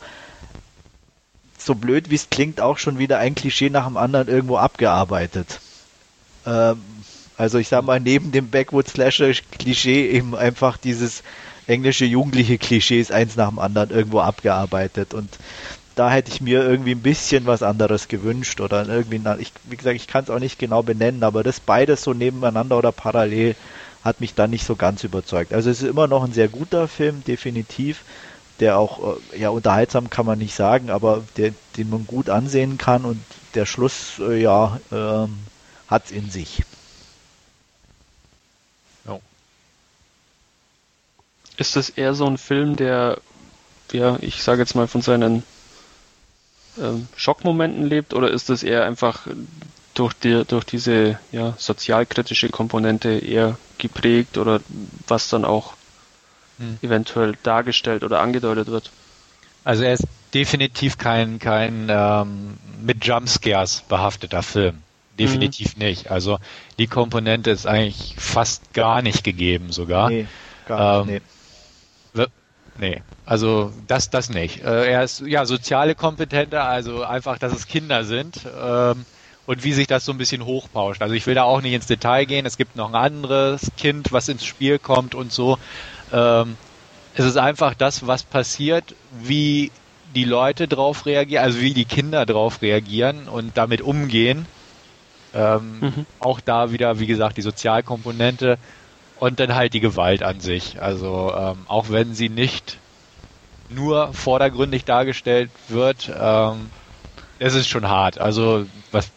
so blöd wie es klingt, auch schon wieder ein Klischee nach dem anderen irgendwo abgearbeitet. Ähm, also ich sag mal, neben dem Backwood Slasher Klischee eben einfach dieses englische jugendliche Klischee ist eins nach dem anderen irgendwo abgearbeitet und da hätte ich mir irgendwie ein bisschen was anderes gewünscht oder irgendwie, ich, wie gesagt, ich kann es auch nicht genau benennen, aber das beides so nebeneinander oder parallel hat mich dann nicht so ganz überzeugt. Also es ist immer noch ein sehr guter Film, definitiv der auch, äh, ja, unterhaltsam kann man nicht sagen, aber der, den man gut ansehen kann und der Schluss, äh, ja, ähm, hat's in sich. Ja. Ist das eher so ein Film, der, ja, ich sage jetzt mal von seinen ähm, Schockmomenten lebt, oder ist das eher einfach durch, die, durch diese ja, sozialkritische Komponente eher geprägt oder was dann auch hm. eventuell dargestellt oder angedeutet wird. Also er ist definitiv kein, kein ähm, mit Jumpscares behafteter Film. Definitiv mhm. nicht. Also die Komponente ist eigentlich fast gar nicht gegeben sogar. Nee, gar nicht. Ähm, nee. Nee. also das, das nicht. Äh, er ist ja soziale Kompetente, also einfach, dass es Kinder sind. Ähm, und wie sich das so ein bisschen hochpauscht. Also ich will da auch nicht ins Detail gehen. Es gibt noch ein anderes Kind, was ins Spiel kommt und so. Ähm, es ist einfach das, was passiert, wie die Leute drauf reagieren, also wie die Kinder drauf reagieren und damit umgehen. Ähm, mhm. Auch da wieder, wie gesagt, die Sozialkomponente und dann halt die Gewalt an sich. Also ähm, auch wenn sie nicht nur vordergründig dargestellt wird, ähm, es ist schon hart. Also was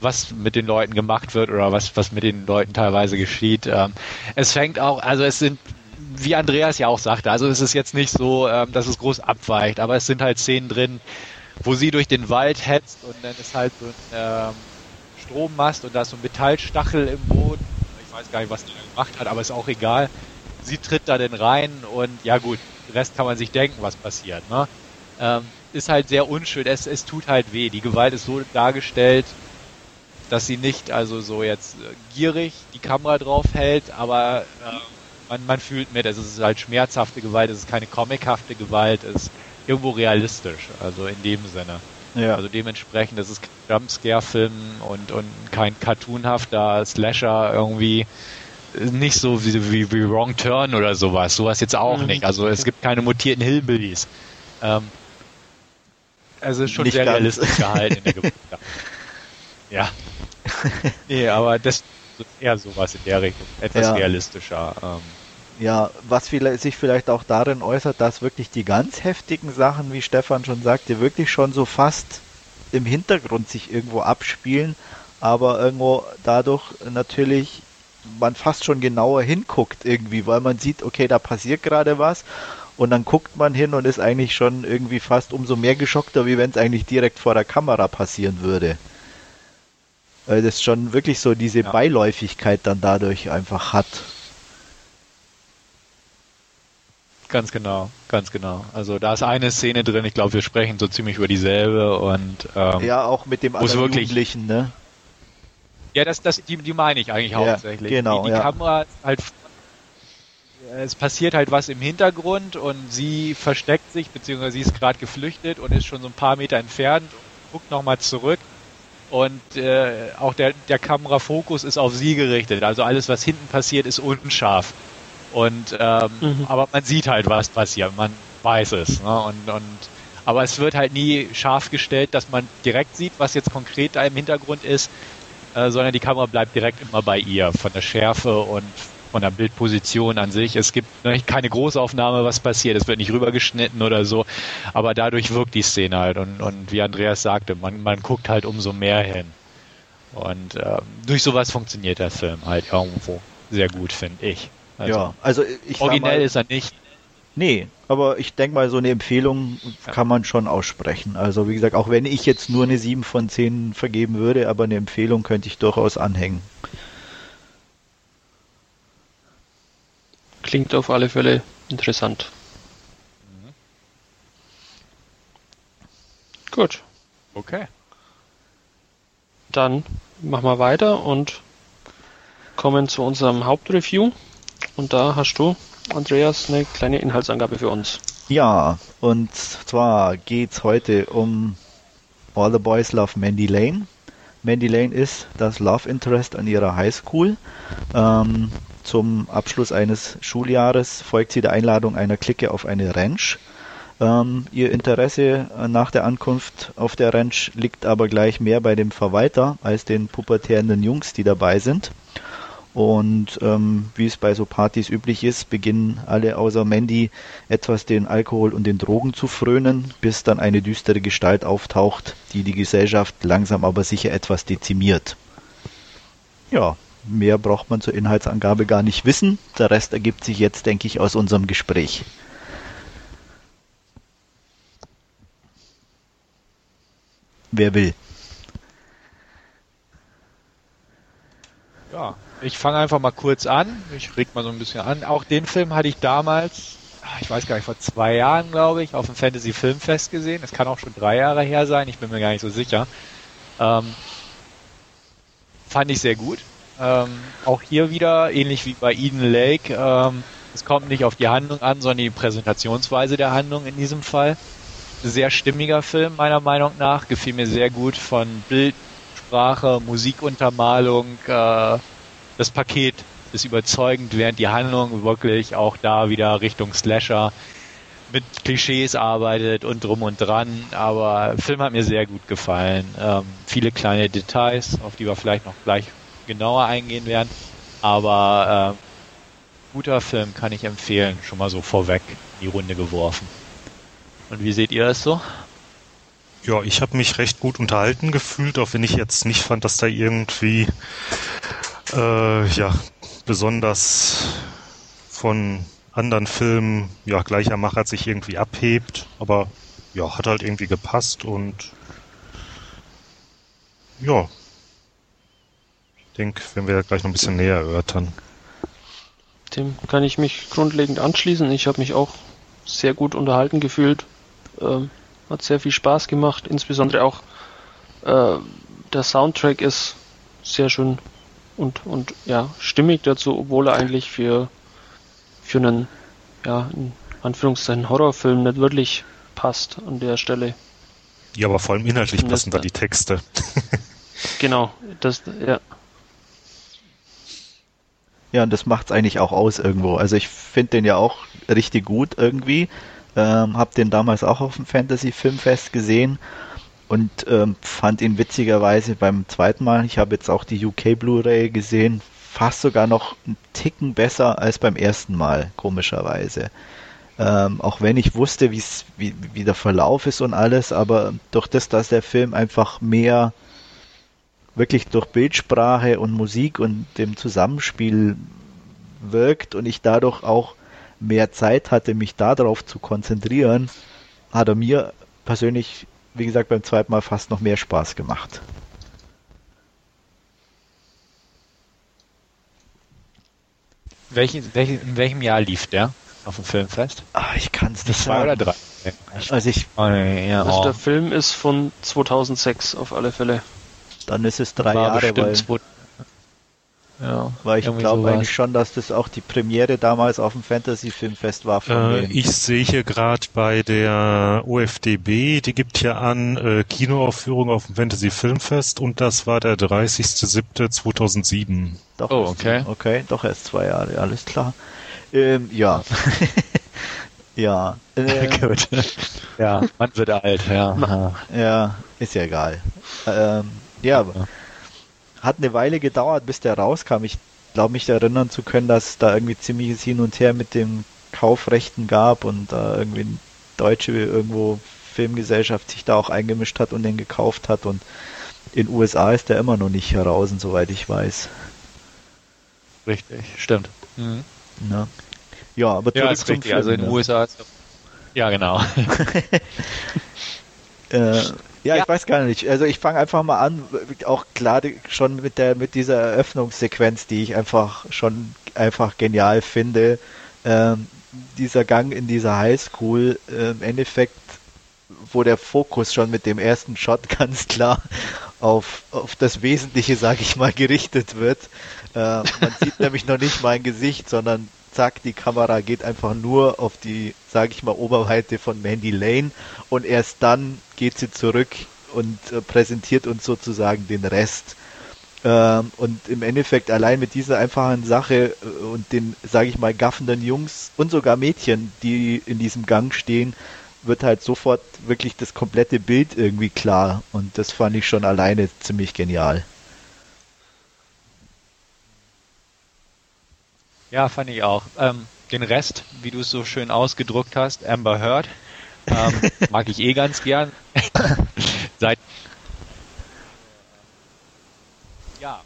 was mit den Leuten gemacht wird oder was was mit den Leuten teilweise geschieht. Ähm, es fängt auch, also es sind wie Andreas ja auch sagte, also es ist jetzt nicht so, ähm, dass es groß abweicht, aber es sind halt Szenen drin, wo sie durch den Wald hetzt und dann ist halt so ein ähm, Strommast und da ist so ein Metallstachel im Boden. Weiß gar nicht, was da gemacht hat, aber ist auch egal. Sie tritt da denn rein und ja gut, Rest kann man sich denken, was passiert. Ne? Ähm, ist halt sehr unschön, es, es tut halt weh. Die Gewalt ist so dargestellt, dass sie nicht also so jetzt äh, gierig die Kamera drauf hält, aber äh, man, man fühlt mit, es ist halt schmerzhafte Gewalt, es ist keine comichafte Gewalt, es ist irgendwo realistisch, also in dem Sinne. Ja. Also dementsprechend, das ist kein Jumpscare-Film und, und kein cartoonhafter Slasher irgendwie nicht so wie, wie, wie Wrong Turn oder sowas. Sowas jetzt auch mhm. nicht. Also es gibt keine mutierten Hillbillies. Ähm, also es ist schon nicht sehr ganz. realistisch gehalten in der Geburt. ja. nee, aber das ist eher sowas in der Richtung. Etwas ja. realistischer. Ähm, ja, was vielleicht, sich vielleicht auch darin äußert, dass wirklich die ganz heftigen Sachen, wie Stefan schon sagte, wirklich schon so fast im Hintergrund sich irgendwo abspielen, aber irgendwo dadurch natürlich man fast schon genauer hinguckt irgendwie, weil man sieht, okay, da passiert gerade was und dann guckt man hin und ist eigentlich schon irgendwie fast umso mehr geschockter, wie wenn es eigentlich direkt vor der Kamera passieren würde. Weil das schon wirklich so diese ja. Beiläufigkeit dann dadurch einfach hat. Ganz genau, ganz genau. Also da ist eine Szene drin, ich glaube, wir sprechen so ziemlich über dieselbe und ähm, ja, auch mit dem anderen Jugendlichen, ne? Ja, das, das, die, die meine ich eigentlich hauptsächlich. Ja, genau. Die, die ja. Kamera halt, es passiert halt was im Hintergrund und sie versteckt sich, beziehungsweise sie ist gerade geflüchtet und ist schon so ein paar Meter entfernt und guckt nochmal zurück und äh, auch der, der Kamerafokus ist auf sie gerichtet. Also alles, was hinten passiert, ist unscharf. Und ähm, mhm. aber man sieht halt, was passiert, man weiß es. Ne? Und, und aber es wird halt nie scharf gestellt, dass man direkt sieht, was jetzt konkret da im Hintergrund ist, äh, sondern die Kamera bleibt direkt immer bei ihr, von der Schärfe und von der Bildposition an sich. Es gibt ne, keine Großaufnahme, was passiert. Es wird nicht rübergeschnitten oder so. Aber dadurch wirkt die Szene halt. Und, und wie Andreas sagte, man, man guckt halt umso mehr hin. Und äh, durch sowas funktioniert der Film halt irgendwo sehr gut, finde ich. Also, ja, also ich Originell mal, ist er nicht. Nee, aber ich denke mal, so eine Empfehlung ja. kann man schon aussprechen. Also wie gesagt, auch wenn ich jetzt nur eine 7 von 10 vergeben würde, aber eine Empfehlung könnte ich durchaus anhängen. Klingt auf alle Fälle interessant. Mhm. Gut. Okay. Dann machen wir weiter und kommen zu unserem Hauptreview. Und da hast du, Andreas, eine kleine Inhaltsangabe für uns. Ja, und zwar geht es heute um All the Boys Love Mandy Lane. Mandy Lane ist das Love Interest an ihrer Highschool. Ähm, zum Abschluss eines Schuljahres folgt sie der Einladung einer Clique auf eine Ranch. Ähm, ihr Interesse nach der Ankunft auf der Ranch liegt aber gleich mehr bei dem Verwalter als den pubertärenden Jungs, die dabei sind. Und ähm, wie es bei so Partys üblich ist, beginnen alle außer Mandy etwas den Alkohol und den Drogen zu frönen, bis dann eine düstere Gestalt auftaucht, die die Gesellschaft langsam aber sicher etwas dezimiert. Ja, mehr braucht man zur Inhaltsangabe gar nicht wissen. Der Rest ergibt sich jetzt, denke ich, aus unserem Gespräch. Wer will? Ja, ich fange einfach mal kurz an. Ich reg mal so ein bisschen an. Auch den Film hatte ich damals, ah, ich weiß gar nicht, vor zwei Jahren, glaube ich, auf dem Fantasy Filmfest gesehen. Es kann auch schon drei Jahre her sein, ich bin mir gar nicht so sicher. Ähm, fand ich sehr gut. Ähm, auch hier wieder, ähnlich wie bei Eden Lake, ähm, es kommt nicht auf die Handlung an, sondern die Präsentationsweise der Handlung in diesem Fall. Sehr stimmiger Film, meiner Meinung nach. Gefiel mir sehr gut von Bild, Sprache, Musikuntermalung. Äh, das Paket ist überzeugend, während die Handlung wirklich auch da wieder Richtung Slasher mit Klischees arbeitet und drum und dran. Aber der Film hat mir sehr gut gefallen. Ähm, viele kleine Details, auf die wir vielleicht noch gleich genauer eingehen werden. Aber äh, guter Film kann ich empfehlen, schon mal so vorweg in die Runde geworfen. Und wie seht ihr das so? Ja, ich habe mich recht gut unterhalten gefühlt, auch wenn ich jetzt nicht fand, dass da irgendwie äh, ja besonders von anderen Filmen ja gleicher Macher sich irgendwie abhebt, aber ja, hat halt irgendwie gepasst und ja, ich denke, wenn wir gleich noch ein bisschen näher erörtern. Dem kann ich mich grundlegend anschließen. Ich habe mich auch sehr gut unterhalten gefühlt. Ähm, hat sehr viel Spaß gemacht. Insbesondere auch äh, der Soundtrack ist sehr schön und, und ja, stimmig dazu, obwohl er eigentlich für, für einen, ja, in Anführungszeichen Horrorfilm nicht wirklich passt an der Stelle. Ja, aber vor allem inhaltlich passen da die Texte. genau, das, ja. Ja, und das macht's eigentlich auch aus irgendwo. Also ich finde den ja auch richtig gut irgendwie. Ähm, hab den damals auch auf dem Fantasy Filmfest gesehen und ähm, fand ihn witzigerweise beim zweiten Mal, ich habe jetzt auch die UK Blu-ray gesehen, fast sogar noch einen Ticken besser als beim ersten Mal, komischerweise. Ähm, auch wenn ich wusste, wie, wie der Verlauf ist und alles, aber durch das, dass der Film einfach mehr wirklich durch Bildsprache und Musik und dem Zusammenspiel wirkt und ich dadurch auch mehr Zeit hatte, mich darauf zu konzentrieren, hat er mir persönlich, wie gesagt, beim zweiten Mal fast noch mehr Spaß gemacht. Welchen, welchen, in welchem Jahr lief der auf dem Filmfest? Ach, ich kann es nicht Zwei sagen. oder drei? Also, ich, Oh, ja, Also oh. der Film ist von 2006 auf alle Fälle. dann ist es drei War Jahre, bestimmt weil, zwei- ja, weil ich glaube eigentlich schon, dass das auch die Premiere damals auf dem Fantasy Filmfest war von Äh, ich sehe hier gerade bei der OFDB, die gibt hier an äh, Kinoaufführung auf dem Fantasy Filmfest und das war der 30.07.2007. Doch, Oh, okay. Okay, doch erst zwei Jahre, alles klar. Ähm, ja. ja. Ähm, Gut. ja, man wird alt, ja. ja, ist ja egal. Ähm, ja, aber hat eine Weile gedauert, bis der rauskam. Ich glaube mich erinnern zu können, dass es da irgendwie ziemliches Hin und Her mit den Kaufrechten gab und da irgendwie eine deutsche irgendwo Filmgesellschaft sich da auch eingemischt hat und den gekauft hat und in den USA ist der immer noch nicht heraus, soweit ich weiß. Richtig, stimmt. Mhm. Ja, ja aber Ja, zurück ist zum richtig. Also in Film, den ja. USA ist ja genau. Äh, ja, Ja. ich weiß gar nicht. Also ich fange einfach mal an, auch klar schon mit der mit dieser Eröffnungssequenz, die ich einfach schon einfach genial finde. Ähm, dieser Gang in dieser Highschool, äh, im Endeffekt, wo der Fokus schon mit dem ersten Shot ganz klar auf, auf das Wesentliche, sage ich mal, gerichtet wird. Äh, man sieht nämlich noch nicht mein Gesicht, sondern zack, die Kamera geht einfach nur auf die, sage ich mal, Oberweite von Mandy Lane und erst dann geht sie zurück und äh, präsentiert uns sozusagen den Rest. Ähm, und im Endeffekt allein mit dieser einfachen Sache äh, und den, sage ich mal, gaffenden Jungs und sogar Mädchen, die in diesem Gang stehen, wird halt sofort wirklich das komplette Bild irgendwie klar. Und das fand ich schon alleine ziemlich genial. Ja, fand ich auch. Ähm, den Rest, wie du es so schön ausgedruckt hast, Amber Heard, ähm, mag ich eh ganz gern. Seit ja,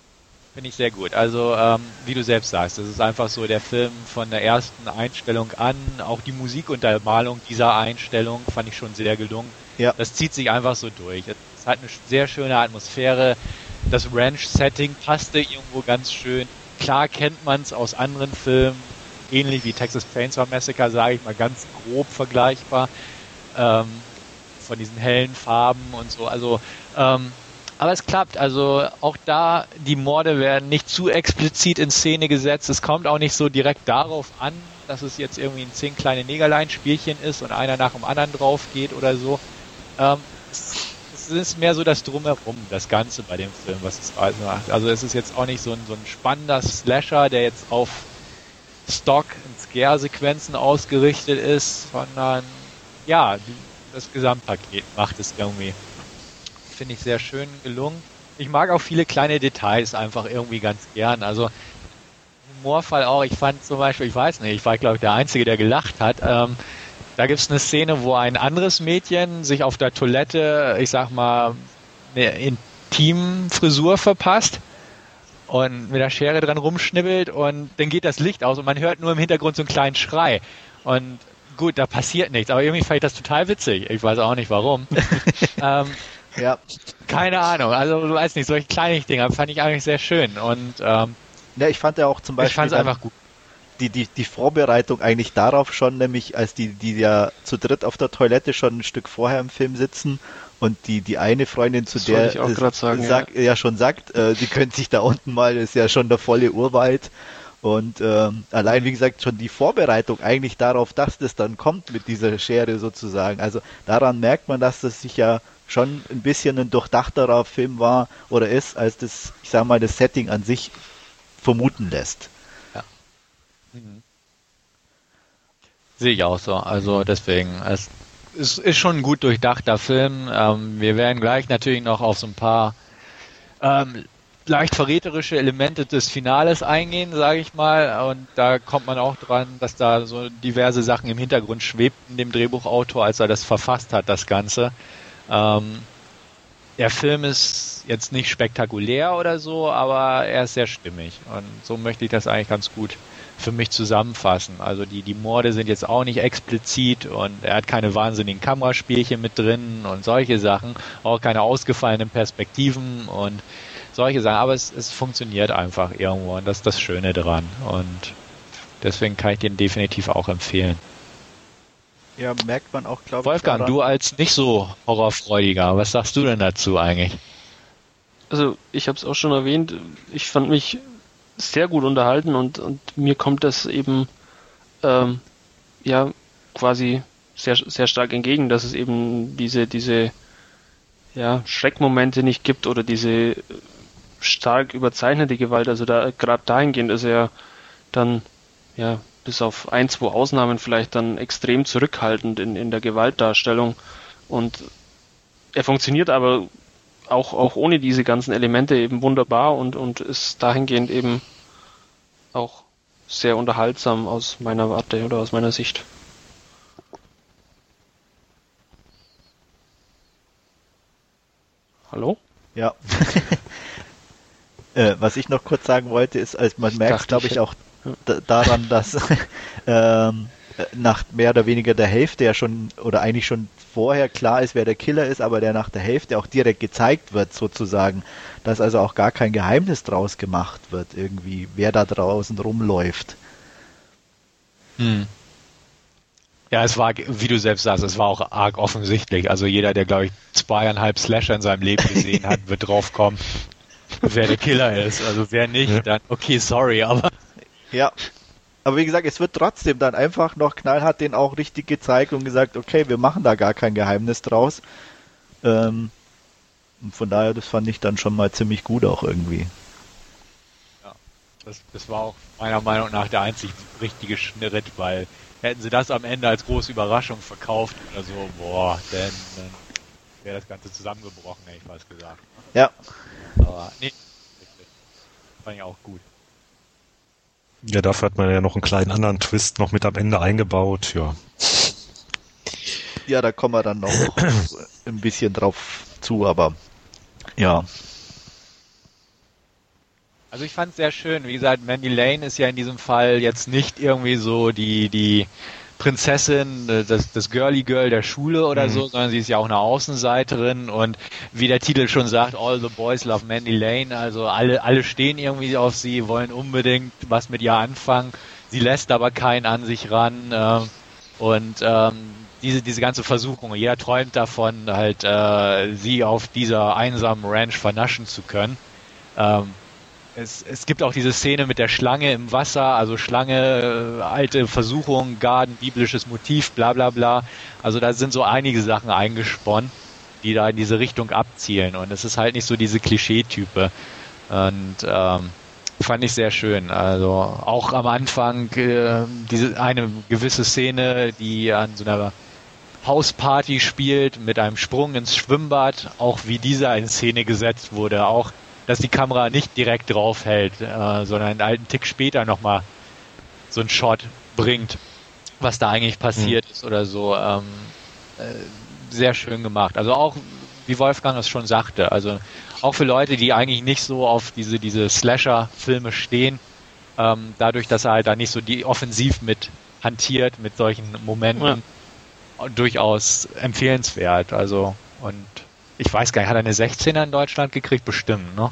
finde ich sehr gut. Also ähm, wie du selbst sagst, das ist einfach so der Film von der ersten Einstellung an, auch die Musikuntermalung dieser Einstellung fand ich schon sehr gelungen. Ja. Das zieht sich einfach so durch. Es hat eine sehr schöne Atmosphäre. das Ranch-Setting passte irgendwo ganz schön. Klar kennt man es aus anderen Filmen, ähnlich wie Texas Chainsaw Massacre, sage ich mal, ganz grob vergleichbar. Ähm, von diesen hellen Farben und so. Also, ähm, aber es klappt. Also auch da, die Morde werden nicht zu explizit in Szene gesetzt. Es kommt auch nicht so direkt darauf an, dass es jetzt irgendwie ein zehn kleine Negerlein-Spielchen ist und einer nach dem anderen drauf geht oder so. Ähm, es, ist mehr so das Drumherum, das Ganze bei dem Film, was es macht. Also es ist jetzt auch nicht so ein, so ein spannender Slasher, der jetzt auf Stock und Scare-Sequenzen ausgerichtet ist, sondern ja, das Gesamtpaket macht es irgendwie. Finde ich sehr schön gelungen. Ich mag auch viele kleine Details einfach irgendwie ganz gern. Also Humorfall auch. Ich fand zum Beispiel, ich weiß nicht, ich war glaube ich der Einzige, der gelacht hat. Ähm, da gibt es eine Szene, wo ein anderes Mädchen sich auf der Toilette, ich sag mal, eine Intimfrisur verpasst und mit der Schere dran rumschnibbelt und dann geht das Licht aus und man hört nur im Hintergrund so einen kleinen Schrei. Und gut, da passiert nichts, aber irgendwie fand ich das total witzig. Ich weiß auch nicht warum. ähm, ja. Keine Ahnung, also du weißt nicht, solche kleinen Dinger fand ich eigentlich sehr schön und ähm, ja, ich fand ja auch zum Beispiel. Ich fand es einfach gut. Die, die, die Vorbereitung eigentlich darauf schon, nämlich als die, die ja zu dritt auf der Toilette schon ein Stück vorher im Film sitzen und die, die eine Freundin, zu das der ich auch sagen, sag, ja. ja. schon sagt, äh, die können sich da unten mal, ist ja schon der volle Urwald. Und ähm, allein, wie gesagt, schon die Vorbereitung eigentlich darauf, dass das dann kommt mit dieser Schere sozusagen. Also daran merkt man, dass das sich ja schon ein bisschen ein durchdachterer Film war oder ist, als das, ich sag mal, das Setting an sich vermuten lässt. Ja. Mhm. Sehe ich auch so. Also deswegen, es, es ist schon ein gut durchdachter Film. Ähm, wir werden gleich natürlich noch auf so ein paar ähm, leicht verräterische Elemente des Finales eingehen, sage ich mal. Und da kommt man auch dran, dass da so diverse Sachen im Hintergrund schwebten dem Drehbuchautor, als er das verfasst hat, das Ganze. Ähm, der Film ist jetzt nicht spektakulär oder so, aber er ist sehr stimmig. Und so möchte ich das eigentlich ganz gut für mich zusammenfassen. Also die, die Morde sind jetzt auch nicht explizit und er hat keine wahnsinnigen Kameraspielchen mit drin und solche Sachen, auch keine ausgefallenen Perspektiven und solche Sachen. Aber es, es funktioniert einfach irgendwo und das ist das Schöne dran. Und deswegen kann ich den definitiv auch empfehlen. Ja, merkt man auch, glaube ich. Wolfgang, daran. du als nicht so horrorfreudiger, was sagst du denn dazu eigentlich? Also, ich habe es auch schon erwähnt, ich fand mich sehr gut unterhalten und, und mir kommt das eben ähm, ja quasi sehr, sehr stark entgegen, dass es eben diese, diese ja, Schreckmomente nicht gibt oder diese stark überzeichnete Gewalt. Also da gerade dahingehend ist er dann ja bis auf ein, zwei Ausnahmen vielleicht dann extrem zurückhaltend in, in der Gewaltdarstellung. Und er funktioniert aber auch, auch ohne diese ganzen Elemente eben wunderbar und, und ist dahingehend eben auch sehr unterhaltsam aus meiner Warte oder aus meiner Sicht. Hallo? Ja. äh, was ich noch kurz sagen wollte, ist, als man merkt, glaube ich, auch daran, dass ähm, nach mehr oder weniger der Hälfte ja schon oder eigentlich schon vorher klar ist, wer der Killer ist, aber der nach der Hälfte auch direkt gezeigt wird, sozusagen. Dass also auch gar kein Geheimnis draus gemacht wird, irgendwie, wer da draußen rumläuft. Hm. Ja, es war, wie du selbst sagst, es war auch arg offensichtlich. Also jeder, der, glaube ich, zweieinhalb Slasher in seinem Leben gesehen hat, wird draufkommen, wer der Killer ist. Also wer nicht, dann okay, sorry, aber ja. Aber wie gesagt, es wird trotzdem dann einfach noch knallhart den auch richtig gezeigt und gesagt, okay, wir machen da gar kein Geheimnis draus. Ähm, und von daher, das fand ich dann schon mal ziemlich gut auch irgendwie. Ja, das, das war auch meiner Meinung nach der einzig richtige Schnitt, weil hätten sie das am Ende als große Überraschung verkauft oder so, boah, dann, dann wäre das Ganze zusammengebrochen, hätte ich fast gesagt. Ja. Aber nee, fand ich auch gut. Ja, dafür hat man ja noch einen kleinen anderen Twist noch mit am Ende eingebaut, ja. Ja, da kommen wir dann noch ein bisschen drauf zu, aber ja. Also ich fand es sehr schön. Wie gesagt, Mandy Lane ist ja in diesem Fall jetzt nicht irgendwie so die, die Prinzessin, äh, das, das Girly Girl der Schule oder mhm. so, sondern sie ist ja auch eine Außenseiterin und wie der Titel schon sagt, All the Boys Love Mandy Lane, also alle, alle stehen irgendwie auf sie, wollen unbedingt was mit ihr anfangen. Sie lässt aber keinen an sich ran äh, und ähm, diese, diese ganze Versuchung, jeder träumt davon, halt äh, sie auf dieser einsamen Ranch vernaschen zu können. Ähm, es, es gibt auch diese Szene mit der Schlange im Wasser, also Schlange, äh, alte Versuchung, Garden, biblisches Motiv, bla bla bla. Also da sind so einige Sachen eingesponnen, die da in diese Richtung abzielen. Und es ist halt nicht so diese Klischeetype. Und ähm, fand ich sehr schön. Also auch am Anfang äh, diese eine gewisse Szene, die an so einer Hausparty spielt mit einem Sprung ins Schwimmbad, auch wie dieser in Szene gesetzt wurde, auch dass die Kamera nicht direkt drauf hält, äh, sondern einen alten Tick später nochmal so einen Shot bringt, was da eigentlich passiert mhm. ist oder so. Ähm, äh, sehr schön gemacht. Also auch, wie Wolfgang es schon sagte, also auch für Leute, die eigentlich nicht so auf diese, diese Slasher-Filme stehen, ähm, dadurch, dass er halt da nicht so die offensiv mit hantiert, mit solchen Momenten, ja. durchaus empfehlenswert. Also, und ich weiß gar nicht, hat er eine 16er in Deutschland gekriegt? Bestimmt, ne?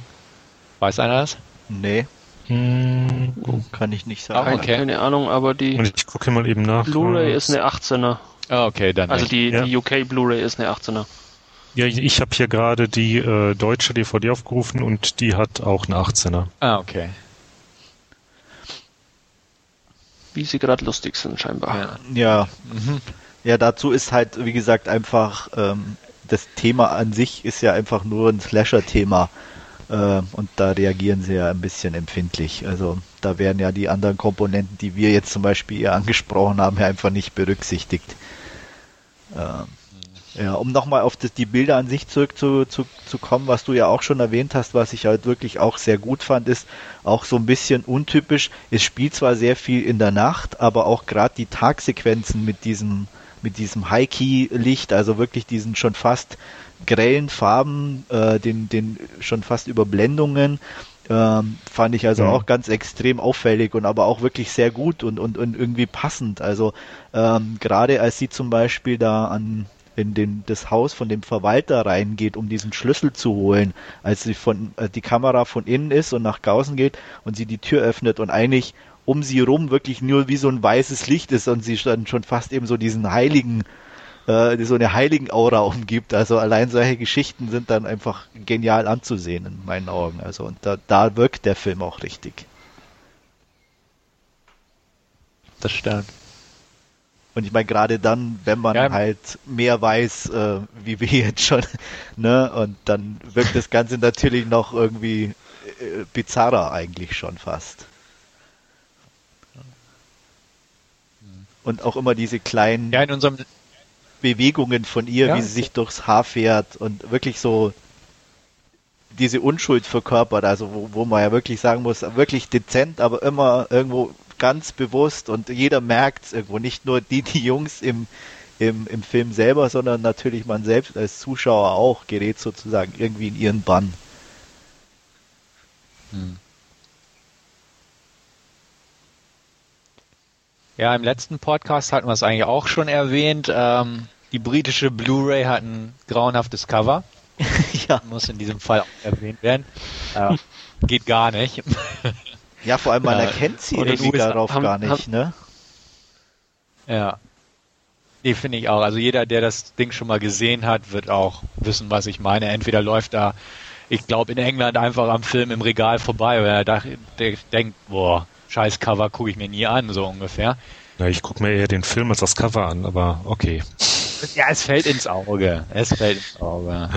Weiß einer das? Nee. Hm, kann ich nicht sagen. Ah, okay. Keine Ahnung, aber die Und ich gucke mal eben nach. Blu-ray ist eine 18er. Ah, okay, dann. Also die, ja. die UK Blu-ray ist eine 18er. Ja, ich, ich habe hier gerade die äh, deutsche DVD aufgerufen und die hat auch eine 18er. Ah, okay. Wie sie gerade lustig sind, scheinbar. Ja. Ja. Mhm. ja, dazu ist halt, wie gesagt, einfach ähm, das Thema an sich ist ja einfach nur ein Slasher-Thema. Äh, und da reagieren sie ja ein bisschen empfindlich. Also da werden ja die anderen Komponenten, die wir jetzt zum Beispiel eher angesprochen haben, ja einfach nicht berücksichtigt. Ähm, ja, um nochmal auf die Bilder an sich zurückzukommen, zu, zu was du ja auch schon erwähnt hast, was ich halt wirklich auch sehr gut fand, ist auch so ein bisschen untypisch. Es spielt zwar sehr viel in der Nacht, aber auch gerade die Tagsequenzen mit diesem mit diesem High-Key-Licht, also wirklich diesen schon fast grellen Farben, äh, den, den schon fast Überblendungen, ähm, fand ich also mhm. auch ganz extrem auffällig und aber auch wirklich sehr gut und, und, und irgendwie passend. Also ähm, gerade als sie zum Beispiel da an in den, das Haus von dem Verwalter reingeht, um diesen Schlüssel zu holen, als sie von äh, die Kamera von innen ist und nach draußen geht und sie die Tür öffnet und eigentlich um sie rum wirklich nur wie so ein weißes Licht ist und sie dann schon fast eben so diesen heiligen, äh, so eine heiligen Aura umgibt. Also allein solche Geschichten sind dann einfach genial anzusehen in meinen Augen. Also und da, da wirkt der Film auch richtig. Das stimmt. Und ich meine, gerade dann, wenn man ja. halt mehr weiß, äh, wie wir jetzt schon, ne, und dann wirkt das Ganze natürlich noch irgendwie äh, bizarrer eigentlich schon fast. Und auch immer diese kleinen ja, in unserem Bewegungen von ihr, ja. wie sie sich durchs Haar fährt und wirklich so diese Unschuld verkörpert, also wo, wo man ja wirklich sagen muss, wirklich dezent, aber immer irgendwo ganz bewusst und jeder merkt es irgendwo, nicht nur die, die Jungs im, im, im Film selber, sondern natürlich man selbst als Zuschauer auch gerät sozusagen irgendwie in ihren Bann. Hm. Ja, im letzten Podcast hatten wir es eigentlich auch schon erwähnt. Ähm, die britische Blu-ray hat ein grauenhaftes Cover. ja. Muss in diesem Fall auch erwähnt werden. Äh, geht gar nicht. ja, vor allem man äh, erkennt sie irgendwie darauf haben, gar nicht, haben, ne? Ja. Nee, finde ich auch. Also jeder, der das Ding schon mal gesehen hat, wird auch wissen, was ich meine. Entweder läuft da, ich glaube, in England einfach am Film im Regal vorbei, weil er da, der denkt, boah, scheiß Cover gucke ich mir nie an, so ungefähr. Na, ich gucke mir eher den Film als das Cover an, aber okay. Ja, es fällt ins Auge. Es fällt ins Auge.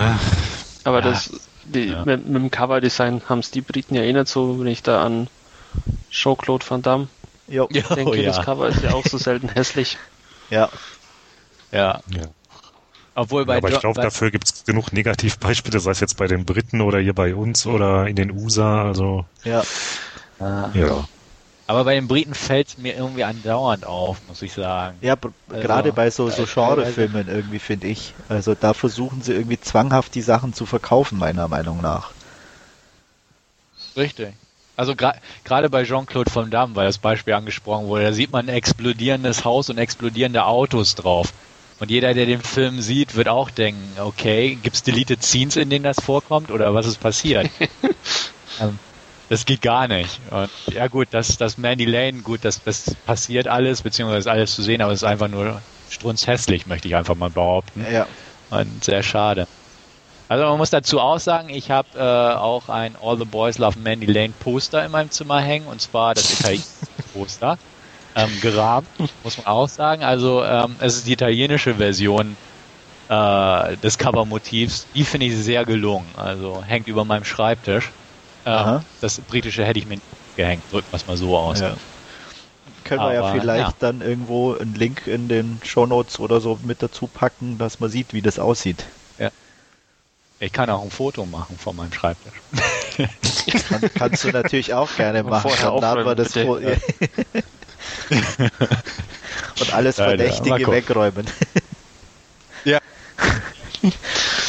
Aber ja. das, die, ja. mit, mit, dem Coverdesign haben es die Briten ja eh nicht so, wenn ich da an Jean-Claude Van Damme jo. denke, oh, ja. das Cover ist ja auch so selten hässlich. Ja. Ja. ja. Obwohl bei ja, aber ich glaube, dafür gibt es genug Negativbeispiele, sei es jetzt bei den Briten oder hier bei uns oder in den USA, also. Ja. ja. Aber bei den Briten fällt es mir irgendwie andauernd auf, muss ich sagen. Ja, also, gerade bei so, so Genrefilmen irgendwie, finde ich. Also da versuchen sie irgendwie zwanghaft die Sachen zu verkaufen, meiner Meinung nach. Richtig. Also gerade gra bei Jean-Claude Van Damme, weil das Beispiel angesprochen wurde, da sieht man ein explodierendes Haus und explodierende Autos drauf. Und jeder, der den Film sieht, wird auch denken, okay, gibt's deleted Scenes, in denen das vorkommt oder was ist passiert? ähm, das geht gar nicht. Und ja gut, das, das Mandy Lane, gut, das, das passiert alles, beziehungsweise ist alles zu sehen, aber es ist einfach nur strunzhässlich, möchte ich einfach mal behaupten. Ja. Und sehr schade. Also man muss dazu auch sagen, ich habe äh, auch ein All the Boys Love Mandy Lane Poster in meinem Zimmer hängen, und zwar das italienische Poster. Ähm, gerahmt, muss man auch sagen. Also ähm, es ist die italienische Version äh, des Covermotivs. Die finde ich sehr gelungen. Also hängt über meinem Schreibtisch. Ähm, das britische hätte ich mir nicht gehängt, drücken wir es mal so aus. Ja. Können wir ja vielleicht ja. dann irgendwo einen Link in den Shownotes oder so mit dazu packen, dass man sieht, wie das aussieht. Ja. Ich kann auch ein Foto machen von meinem Schreibtisch. Kann, kannst du natürlich auch gerne machen. Dann laden wir das ja. Und alles Verdächtige wegräumen. ja.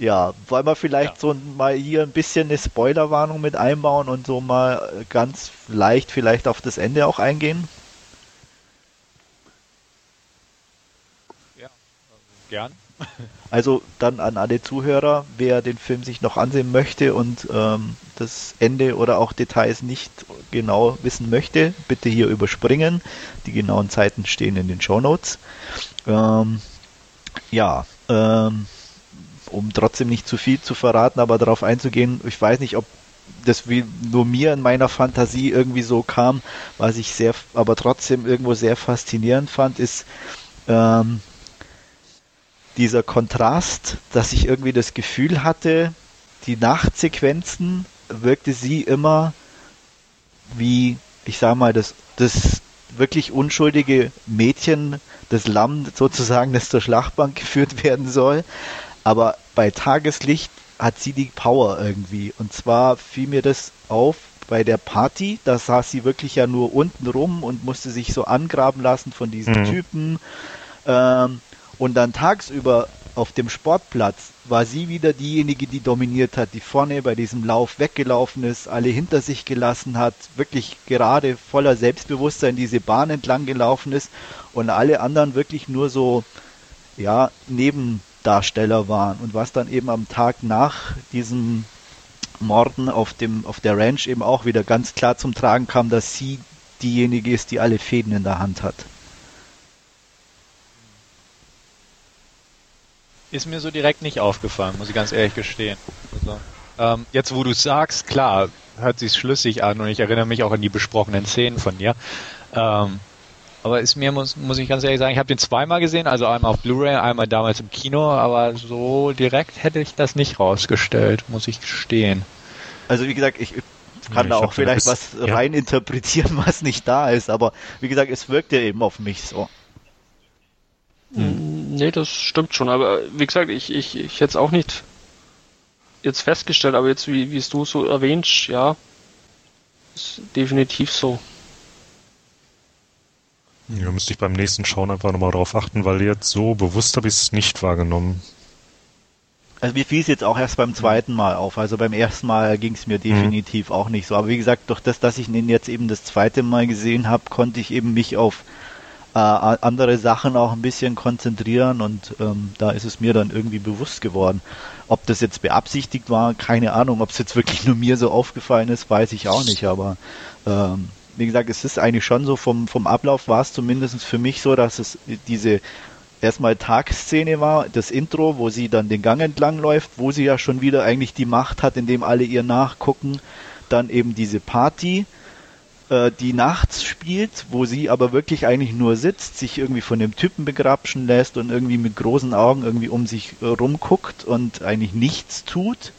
Ja, wollen wir vielleicht ja. so mal hier ein bisschen eine Spoilerwarnung mit einbauen und so mal ganz leicht vielleicht auf das Ende auch eingehen? Ja, gern. Also dann an alle Zuhörer, wer den Film sich noch ansehen möchte und ähm, das Ende oder auch Details nicht genau wissen möchte, bitte hier überspringen. Die genauen Zeiten stehen in den Show Notes. Ähm, ja, ähm, um trotzdem nicht zu viel zu verraten, aber darauf einzugehen, ich weiß nicht, ob das wie nur mir in meiner Fantasie irgendwie so kam, was ich sehr, aber trotzdem irgendwo sehr faszinierend fand, ist ähm, dieser Kontrast, dass ich irgendwie das Gefühl hatte, die Nachtsequenzen wirkte sie immer wie, ich sag mal, das, das wirklich unschuldige Mädchen, das Lamm sozusagen, das zur Schlachtbank geführt werden soll, aber bei Tageslicht hat sie die Power irgendwie. Und zwar fiel mir das auf bei der Party, da saß sie wirklich ja nur unten rum und musste sich so angraben lassen von diesen mhm. Typen. Ähm, und dann tagsüber auf dem Sportplatz war sie wieder diejenige, die dominiert hat, die vorne bei diesem Lauf weggelaufen ist, alle hinter sich gelassen hat, wirklich gerade voller Selbstbewusstsein diese Bahn entlang gelaufen ist und alle anderen wirklich nur so, ja, neben Darsteller waren und was dann eben am Tag nach diesem Morden auf dem auf der Ranch eben auch wieder ganz klar zum Tragen kam, dass sie diejenige ist, die alle Fäden in der Hand hat. Ist mir so direkt nicht aufgefallen, muss ich ganz ehrlich gestehen. Also, ähm, jetzt, wo du sagst, klar, hört sich schlüssig an und ich erinnere mich auch an die besprochenen Szenen von dir. Ähm, aber ist mir, muss, muss ich ganz ehrlich sagen, ich habe den zweimal gesehen, also einmal auf Blu-ray, einmal damals im Kino, aber so direkt hätte ich das nicht rausgestellt, muss ich gestehen. Also wie gesagt, ich kann ja, da auch vielleicht was ja. rein interpretieren, was nicht da ist, aber wie gesagt, es wirkt ja eben auf mich so. Hm. Nee, das stimmt schon, aber wie gesagt, ich, ich, ich hätte es auch nicht jetzt festgestellt, aber jetzt, wie, wie es du so erwähnst, ja, ist definitiv so. Ja, müsste ich beim nächsten Schauen einfach nochmal drauf achten, weil jetzt so bewusst habe ich es nicht wahrgenommen. Also mir fiel es jetzt auch erst beim zweiten Mal auf. Also beim ersten Mal ging es mir mhm. definitiv mhm. auch nicht so. Aber wie gesagt, durch das, dass ich ihn jetzt eben das zweite Mal gesehen habe, konnte ich eben mich auf äh, andere Sachen auch ein bisschen konzentrieren und ähm, da ist es mir dann irgendwie bewusst geworden. Ob das jetzt beabsichtigt war, keine Ahnung. Ob es jetzt wirklich nur mir so aufgefallen ist, weiß ich auch nicht. Aber ähm, wie gesagt, es ist eigentlich schon so, vom, vom Ablauf war es zumindest für mich so, dass es diese erstmal Tagsszene war, das Intro, wo sie dann den Gang entlang läuft, wo sie ja schon wieder eigentlich die Macht hat, indem alle ihr nachgucken. Dann eben diese Party, äh, die nachts spielt, wo sie aber wirklich eigentlich nur sitzt, sich irgendwie von dem Typen begrapschen lässt und irgendwie mit großen Augen irgendwie um sich äh, rumguckt und eigentlich nichts tut.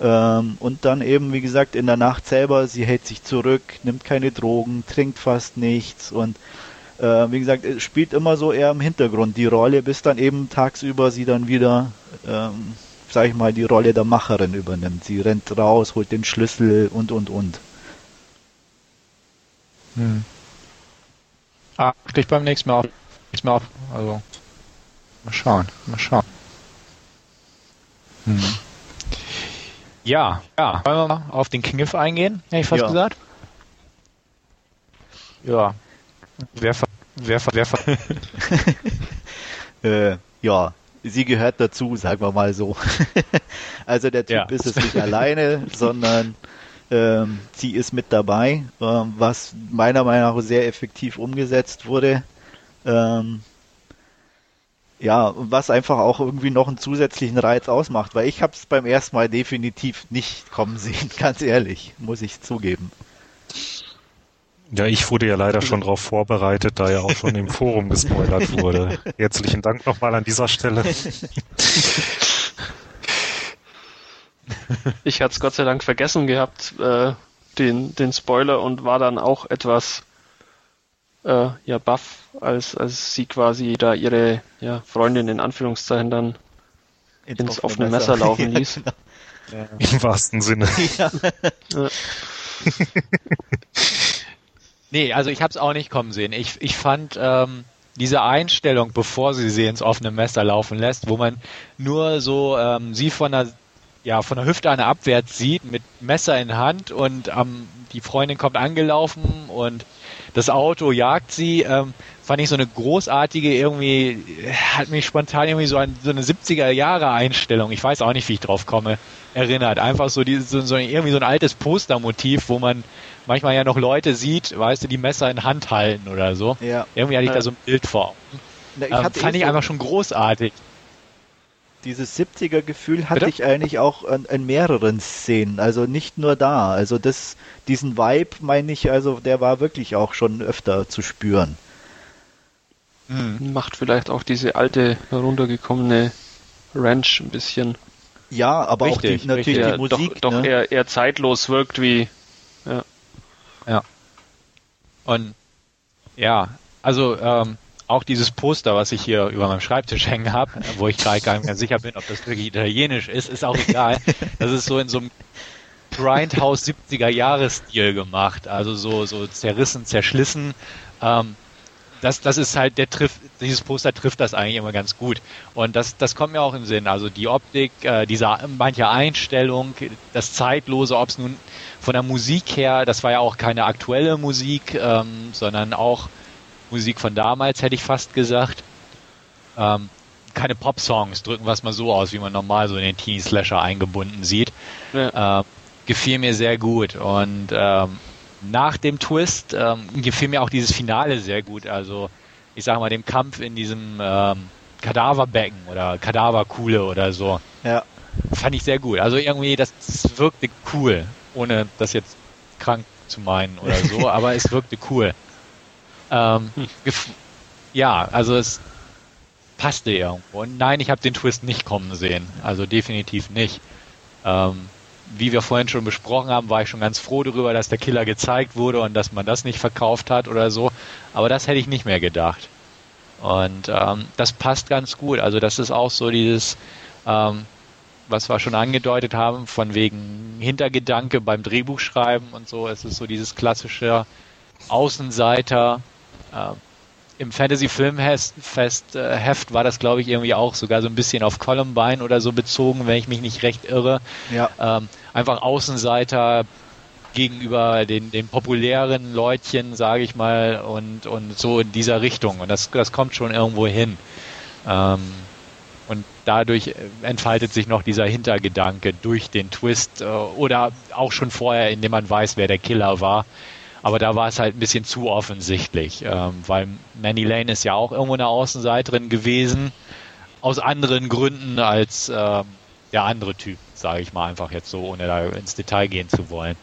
Ähm, und dann eben, wie gesagt, in der Nacht selber, sie hält sich zurück, nimmt keine Drogen, trinkt fast nichts und äh, wie gesagt, spielt immer so eher im Hintergrund die Rolle, bis dann eben tagsüber sie dann wieder, ähm, sag ich mal, die Rolle der Macherin übernimmt. Sie rennt raus, holt den Schlüssel und und und. Hm. Ah, ich beim nächsten Mal auf. Nächstes Mal auf. Also, mal schauen, mal schauen. Hm. Ja, ja. Wollen wir mal auf den Kniff eingehen, hätte ich fast Ja. gesagt. Ja. Wer, ver- wer, ver- wer, ver- Äh, ja, sie gehört dazu, sagen wir mal so. also der Typ Ja. ist es nicht alleine, sondern ähm, sie ist mit dabei, ähm, was meiner Meinung nach sehr effektiv umgesetzt wurde. Ähm, ja, und was einfach auch irgendwie noch einen zusätzlichen Reiz ausmacht, weil ich habe es beim ersten Mal definitiv nicht kommen sehen, ganz ehrlich, muss ich zugeben. Ja, ich wurde ja leider schon darauf vorbereitet, da ja auch schon im Forum gespoilert wurde. Herzlichen Dank nochmal an dieser Stelle. Ich hatte es Gott sei Dank vergessen gehabt, äh, den, den Spoiler und war dann auch etwas äh, ja baff, als, als sie quasi da ihre ja, Freundin in Anführungszeichen dann ins offene Messer laufen ließ. Im wahrsten Sinne. Nee, also ich habe es auch nicht kommen sehen. Ich, ich fand ähm, diese Einstellung, bevor sie sie ins offene Messer laufen lässt, wo man nur so ähm, sie von der ja von der Hüfte an der abwärts sieht mit Messer in Hand und ähm, die Freundin kommt angelaufen und das Auto jagt sie. Ähm, fand ich so eine großartige irgendwie hat mich spontan irgendwie so an so eine 70er Jahre Einstellung. Ich weiß auch nicht, wie ich drauf komme. Erinnert einfach so dieses so, so irgendwie so ein altes Postermotiv, wo man manchmal ja noch Leute sieht, weißt du, die Messer in Hand halten oder so. Ja, Irgendwie hatte ich Ja. da so ein Bild vor. Na, ich Ähm, fand eh ich so- einfach schon großartig. Dieses 70er Gefühl hatte Bitte? ich eigentlich auch an, in mehreren Szenen, also nicht nur da. Also das, diesen Vibe meine ich, also der war wirklich auch schon öfter zu spüren. Mhm. Macht vielleicht auch diese alte heruntergekommene Ranch ein bisschen, Ja, aber auch Richtig, die, natürlich der die Musik. doch, doch ne? eher, eher zeitlos wirkt wie Und ja, also ähm, auch dieses Poster, was ich hier über meinem Schreibtisch hängen habe, wo ich gerade gar nicht mehr sicher bin, ob das wirklich italienisch ist, ist auch egal. Das ist so in so einem Grindhouse 70er Jahresstil gemacht, also so so zerrissen, zerschlissen. Ähm, das, das ist halt, der trifft, dieses Poster trifft das eigentlich immer ganz gut. Und das, das kommt mir auch in den Sinn. Also die Optik, äh, diese manche Einstellung, das Zeitlose, ob es nun von der Musik her, das war ja auch keine aktuelle Musik, ähm, sondern auch Musik von damals, hätte ich fast gesagt. Ähm, keine Pop-Songs, drücken wir es mal so aus, wie man normal so in den Teenie-Slasher eingebunden sieht. Ja. Ähm, gefiel mir sehr gut. Und ähm, nach dem Twist ähm, gefiel mir auch dieses Finale sehr gut. Also ich sage mal, dem Kampf in diesem ähm, Kadaverbecken oder Kadaverkuhle oder so. Ja. Fand ich sehr gut. Also irgendwie, das wirkte cool, ohne das jetzt krank zu meinen oder so, aber es wirkte cool. Ähm, gef- ja, also es passte irgendwo. Und nein, ich habe den Twist nicht kommen sehen. Also definitiv nicht. Ähm, wie wir vorhin schon besprochen haben, war ich schon ganz froh darüber, dass der Killer gezeigt wurde und dass man das nicht verkauft hat oder so. Aber das hätte ich nicht mehr gedacht. Und ähm, das passt ganz gut. Also das ist auch so dieses, ähm, was wir schon angedeutet haben, von wegen Hintergedanke beim Drehbuchschreiben und so. Es ist so dieses klassische Außenseiter. Äh, Im Fantasy-Filmfest äh, Heft war das, glaube ich, irgendwie auch sogar so ein bisschen auf Columbine oder so bezogen, wenn ich mich nicht recht irre. Ja. Ähm, einfach Außenseiter gegenüber den, den populären Leutchen, sage ich mal, und, und so in dieser Richtung. Und das, das kommt schon irgendwo hin. Ähm, und dadurch entfaltet sich noch dieser Hintergedanke durch den Twist äh, oder auch schon vorher, indem man weiß, wer der Killer war. Aber da war es halt ein bisschen zu offensichtlich, ähm, weil Manny Lane ist ja auch irgendwo eine Außenseiterin gewesen, aus anderen Gründen als ähm, der andere Typ, sage ich mal einfach jetzt so, ohne da ins Detail gehen zu wollen.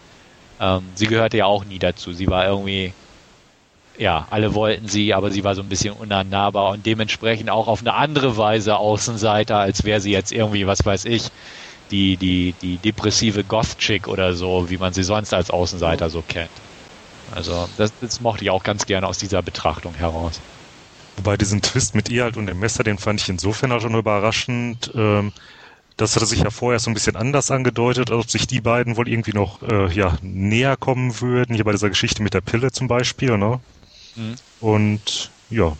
Ähm, sie gehörte ja auch nie dazu. Sie war irgendwie, ja, alle wollten sie, aber sie war so ein bisschen unannahbar und dementsprechend auch auf eine andere Weise Außenseiter, als wäre sie jetzt irgendwie, was weiß ich, die, die, die depressive Goth-Chick oder so, wie man sie sonst als Außenseiter so kennt. Also das, das mochte ich auch ganz gerne aus dieser Betrachtung heraus. Wobei diesen Twist mit ihr halt und dem Messer, den fand ich insofern auch schon überraschend. Ähm, das hatte sich ja vorher so ein bisschen anders angedeutet, als ob sich die beiden wohl irgendwie noch äh, ja, näher kommen würden. Hier bei dieser Geschichte mit der Pille zum Beispiel, ne? Mhm. Und ja,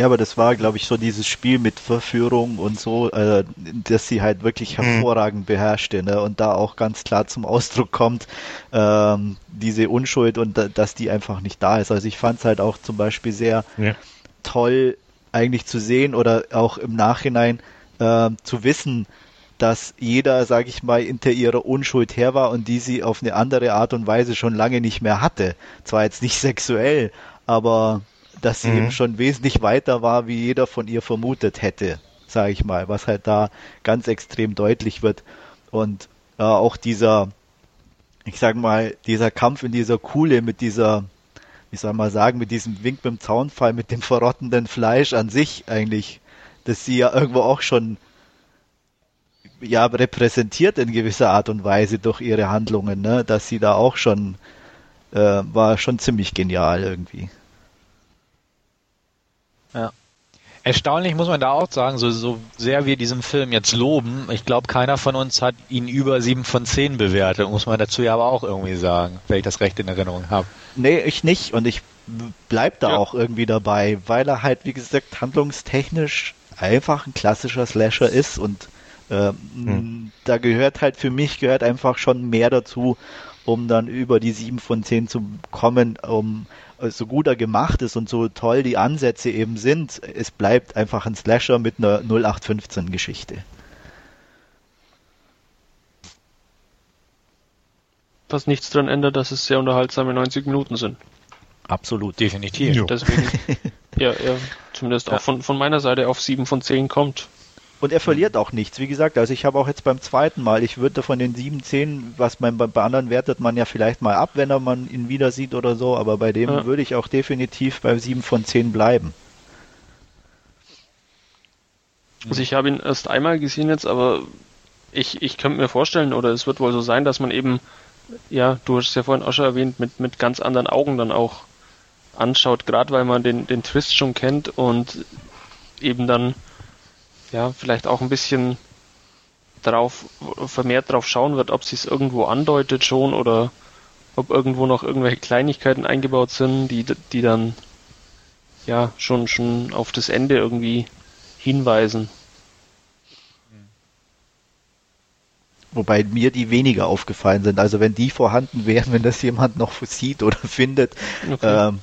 Ja, aber das war, glaube ich, so dieses Spiel mit Verführung und so, äh, dass sie halt wirklich Mhm. hervorragend beherrschte, ne? Und da auch ganz klar zum Ausdruck kommt, ähm, diese Unschuld und da, dass die einfach nicht da ist. Also ich fand es halt auch zum Beispiel sehr Ja. toll eigentlich zu sehen oder auch im Nachhinein äh, zu wissen, dass jeder, sage ich mal, hinter ihrer Unschuld her war und die sie auf eine andere Art und Weise schon lange nicht mehr hatte. Zwar jetzt nicht sexuell, aber dass sie Mhm. eben schon wesentlich weiter war, wie jeder von ihr vermutet hätte, sage ich mal, was halt da ganz extrem deutlich wird. Und äh, auch dieser, ich sag mal, dieser Kampf in dieser Kuhle mit dieser, wie soll man sagen, mit diesem Wink beim Zaunfall, mit dem verrottenden Fleisch an sich eigentlich, dass sie ja irgendwo auch schon ja repräsentiert in gewisser Art und Weise durch ihre Handlungen, ne? dass sie da auch schon äh, war schon ziemlich genial irgendwie. Erstaunlich muss man da auch sagen, so, so sehr wir diesen Film jetzt loben, ich glaube, keiner von uns hat ihn über 7 von 10 bewertet, muss man dazu ja aber auch irgendwie sagen, wenn ich das recht in Erinnerung habe. Nee, ich nicht und ich bleib da Ja. auch irgendwie dabei, weil er halt, wie gesagt, handlungstechnisch einfach ein klassischer Slasher ist und ähm, Hm. da gehört halt für mich gehört einfach schon mehr dazu, um dann über die 7 von 10 zu kommen, um so gut er gemacht ist und so toll die Ansätze eben sind, es bleibt einfach ein Slasher mit einer 0815 Geschichte. Was nichts daran ändert, dass es sehr unterhaltsame 90 Minuten sind. Absolut. Definitiv. Jo. Deswegen, ja, ja, zumindest Ja. auch von, von meiner Seite auf 7 von 10 kommt. Und er verliert auch nichts. Wie gesagt, also ich habe auch jetzt beim zweiten Mal, ich würde von den 7, 10, was man bei, bei anderen wertet man ja vielleicht mal ab, wenn er man ihn wieder sieht oder so, aber bei dem Ja. würde ich auch definitiv bei 7 von 10 bleiben. Also ich habe ihn erst einmal gesehen jetzt, aber ich, ich könnte mir vorstellen, oder es wird wohl so sein, dass man eben, ja, du hast es ja vorhin auch schon erwähnt, mit, mit ganz anderen Augen dann auch anschaut, gerade weil man den, den Twist schon kennt und eben dann, ja, vielleicht auch ein bisschen drauf, vermehrt drauf schauen wird, ob sie es irgendwo andeutet schon oder ob irgendwo noch irgendwelche Kleinigkeiten eingebaut sind, die, die dann, ja, schon, schon auf das Ende irgendwie hinweisen. Wobei mir die weniger aufgefallen sind. Also wenn die vorhanden wären, wenn das jemand noch sieht oder findet, Okay. ähm,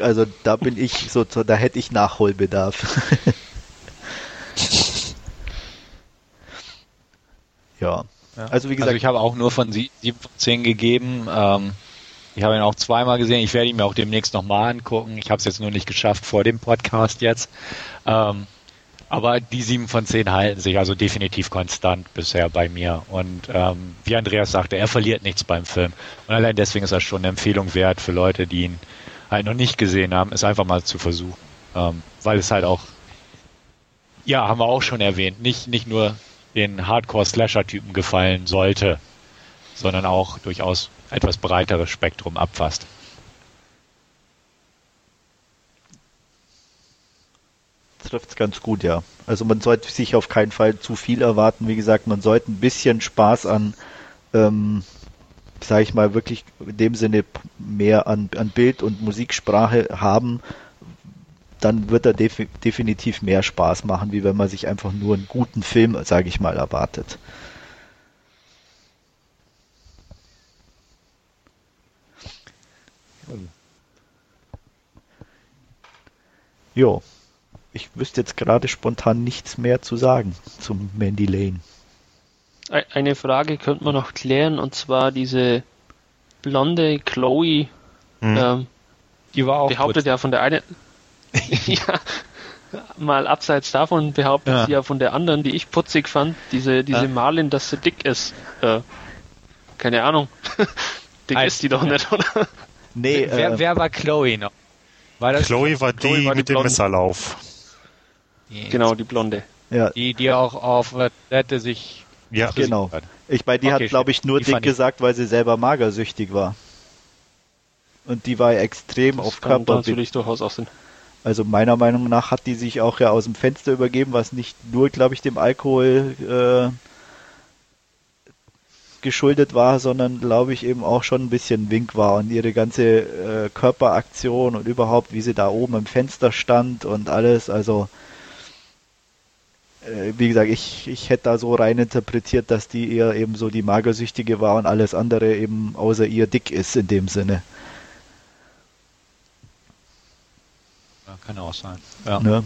also da bin ich so, da hätte ich Nachholbedarf. ja. Also wie gesagt, Also ich habe auch nur von sie- 7 von 10 gegeben. Ähm, ich habe ihn auch zweimal gesehen. Ich werde ihn mir auch demnächst nochmal angucken. Ich habe es jetzt nur nicht geschafft vor dem Podcast jetzt. Ähm, aber die 7 von 10 halten sich also definitiv konstant bisher bei mir. Und ähm, wie Andreas sagte, er verliert nichts beim Film. Und allein deswegen ist das schon eine Empfehlung wert für Leute, die ihn halt noch nicht gesehen haben, es einfach mal zu versuchen. Ähm, weil es halt auch, ja, haben wir auch schon erwähnt, nicht, nicht nur den Hardcore-Slasher-Typen gefallen sollte, sondern auch durchaus etwas breiteres Spektrum abfasst. trifft es ganz gut, ja. Also man sollte sich auf keinen Fall zu viel erwarten. Wie gesagt, man sollte ein bisschen Spaß an, ähm, sage ich mal, wirklich in dem Sinne mehr an, an Bild- und Musiksprache haben. Dann wird er defi definitiv mehr Spaß machen, wie wenn man sich einfach nur einen guten Film, sage ich mal, erwartet. Jo. Ich wüsste jetzt gerade spontan nichts mehr zu sagen zum Mandy Lane. Ei- Eine Frage könnte man noch klären, und zwar diese blonde Chloe Hm. ähm, Die war auch behauptet ja von der einen, ja, mal abseits davon behauptet Ja. sie ja von der anderen, die ich putzig fand, diese, diese Ja. Marlin, dass sie dick ist. Äh, keine Ahnung. dick Als- ist die doch nicht, oder? Nee, wer, äh, wer war Chloe noch? War das Chloe war Chloe die war die mit dem Blonde. Messerlauf. die, Genau, die Blonde. ja, die, die auch auf der Toilette sich Ja, genau. hat. Ich bei die Okay, hat, glaube ich, nur die dick ich- gesagt, weil sie selber magersüchtig war. Und die war ja extrem auf Das kann Körper. natürlich durchaus auch Sinn. Also meiner Meinung nach hat die sich auch ja aus dem Fenster übergeben, was nicht nur, glaube ich, dem Alkohol äh, geschuldet war, sondern glaube ich eben auch schon ein bisschen Wink war und ihre ganze äh, Körperaktion und überhaupt, wie sie da oben im Fenster stand und alles, also äh, wie gesagt, ich, ich hätte da so rein interpretiert, dass die eher eben so die Magersüchtige war und alles andere eben außer ihr dick ist in dem Sinne. Kann auch sein. Ja. Ne?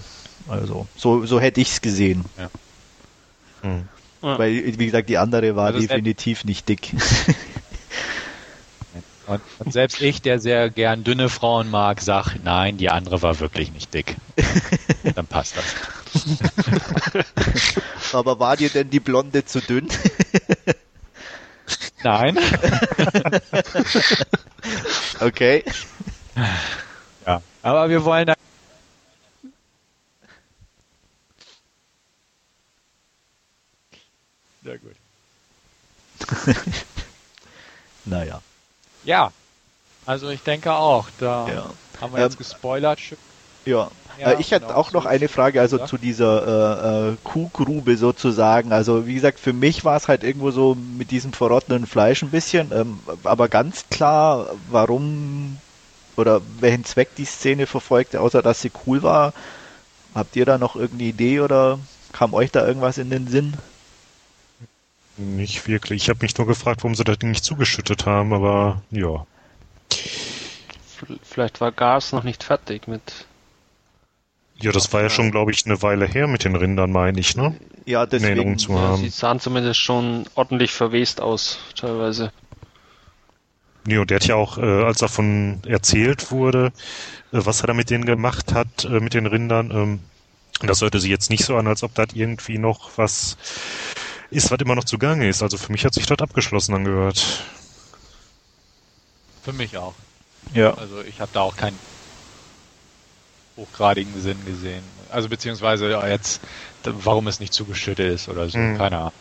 Also, so, so hätte ich es gesehen. Ja. Hm. Ja. Weil, wie gesagt, die andere war Also definitiv nicht dick. Und, und selbst ich, der sehr gern dünne Frauen mag, sag, nein, die andere war wirklich nicht dick. Dann passt das. Aber war dir denn die Blonde zu dünn? Nein. Okay. Ja. Aber wir wollen da. Sehr gut. Naja. Ja. Also ich denke auch, da Ja. haben wir jetzt Ähm, gespoilert. Ja. Ja, äh, ich hätte genau, auch noch so eine Frage, also ja. zu dieser äh, äh, Kuhgrube sozusagen. Also wie gesagt, für mich war es halt irgendwo so mit diesem verrottenden Fleisch ein bisschen, ähm, aber ganz klar, warum oder welchen Zweck die Szene verfolgte, außer dass sie cool war. Habt ihr da noch irgendeine Idee oder kam euch da irgendwas in den Sinn? Nicht wirklich. Ich habe mich nur gefragt, warum sie das Ding nicht zugeschüttet haben, aber ja. Vielleicht war Gas noch nicht fertig mit. Ja, das war ja schon, glaube ich, eine Weile her mit den Rindern, meine ich, ne? Ja, deswegen. zu Ja, haben. sie sahen zumindest schon ordentlich verwest aus, teilweise. Nee, und der hat ja auch, äh, als davon erzählt wurde, äh, was er da mit denen gemacht hat, äh, mit den Rindern, ähm, das hörte sich jetzt nicht so an, als ob das irgendwie noch was ist, was immer noch zugange ist. Also für mich hat sich das abgeschlossen angehört. Für mich auch. Ja. Also ich habe da auch keinen hochgradigen Sinn gesehen. Also beziehungsweise ja, jetzt, warum es nicht zugeschüttet ist oder so, Mhm. keine Ahnung.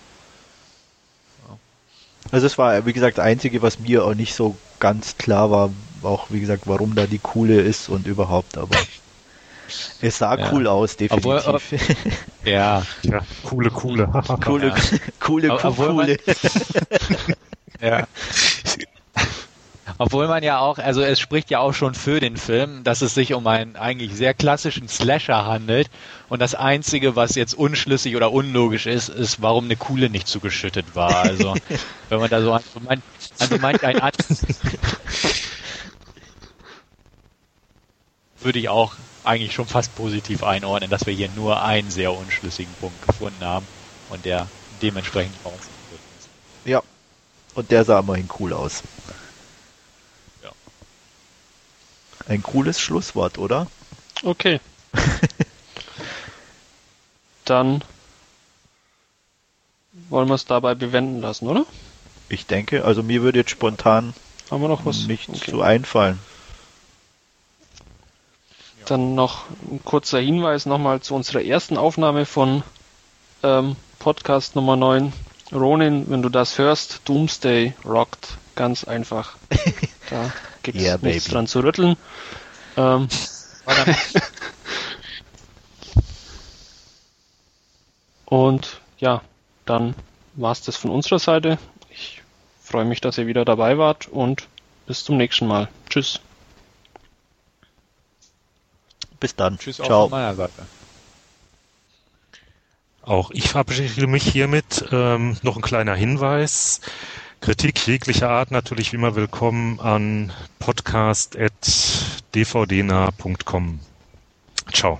Also es war, wie gesagt, das Einzige, was mir auch nicht so ganz klar war, auch wie gesagt, warum da die coole ist und überhaupt, aber es sah Ja. cool aus, definitiv. Obwohl, Ja, Ja, coole, coole. coole, Ja. coole, Aber- obwohl man- coole. ja. Obwohl man ja auch, also es spricht ja auch schon für den Film, dass es sich um einen eigentlich sehr klassischen Slasher handelt und das Einzige, was jetzt unschlüssig oder unlogisch ist, ist, warum eine Kuhle nicht zugeschüttet war. Also wenn man da so an, man, also manch ein würde ich auch eigentlich schon fast positiv einordnen, dass wir hier nur einen sehr unschlüssigen Punkt gefunden haben und der dementsprechend rausgefunden ist. Ja. Und der sah immerhin cool aus. Ja. Ein cooles Schlusswort, oder? Okay. Dann wollen wir es dabei bewenden lassen, oder? Ich denke, also mir würde jetzt spontan Haben wir noch was? nichts Okay. zu einfallen. Dann noch ein kurzer Hinweis nochmal zu unserer ersten Aufnahme von ähm, Podcast Nummer 9. Ronin, wenn du das hörst, Doomsday rockt. Ganz einfach. Da gibt es Yeah, nichts baby. dran zu rütteln. Ähm, und ja, dann war's das von unserer Seite. Ich freue mich, dass ihr wieder dabei wart und bis zum nächsten Mal. Tschüss. Bis dann. Tschüss auch Ciao. von meiner Seite. Auch ich verabschiede mich hiermit. Ähm, noch ein kleiner Hinweis. Kritik jeglicher Art natürlich wie immer willkommen an podcast.dvdnah.com. Ciao.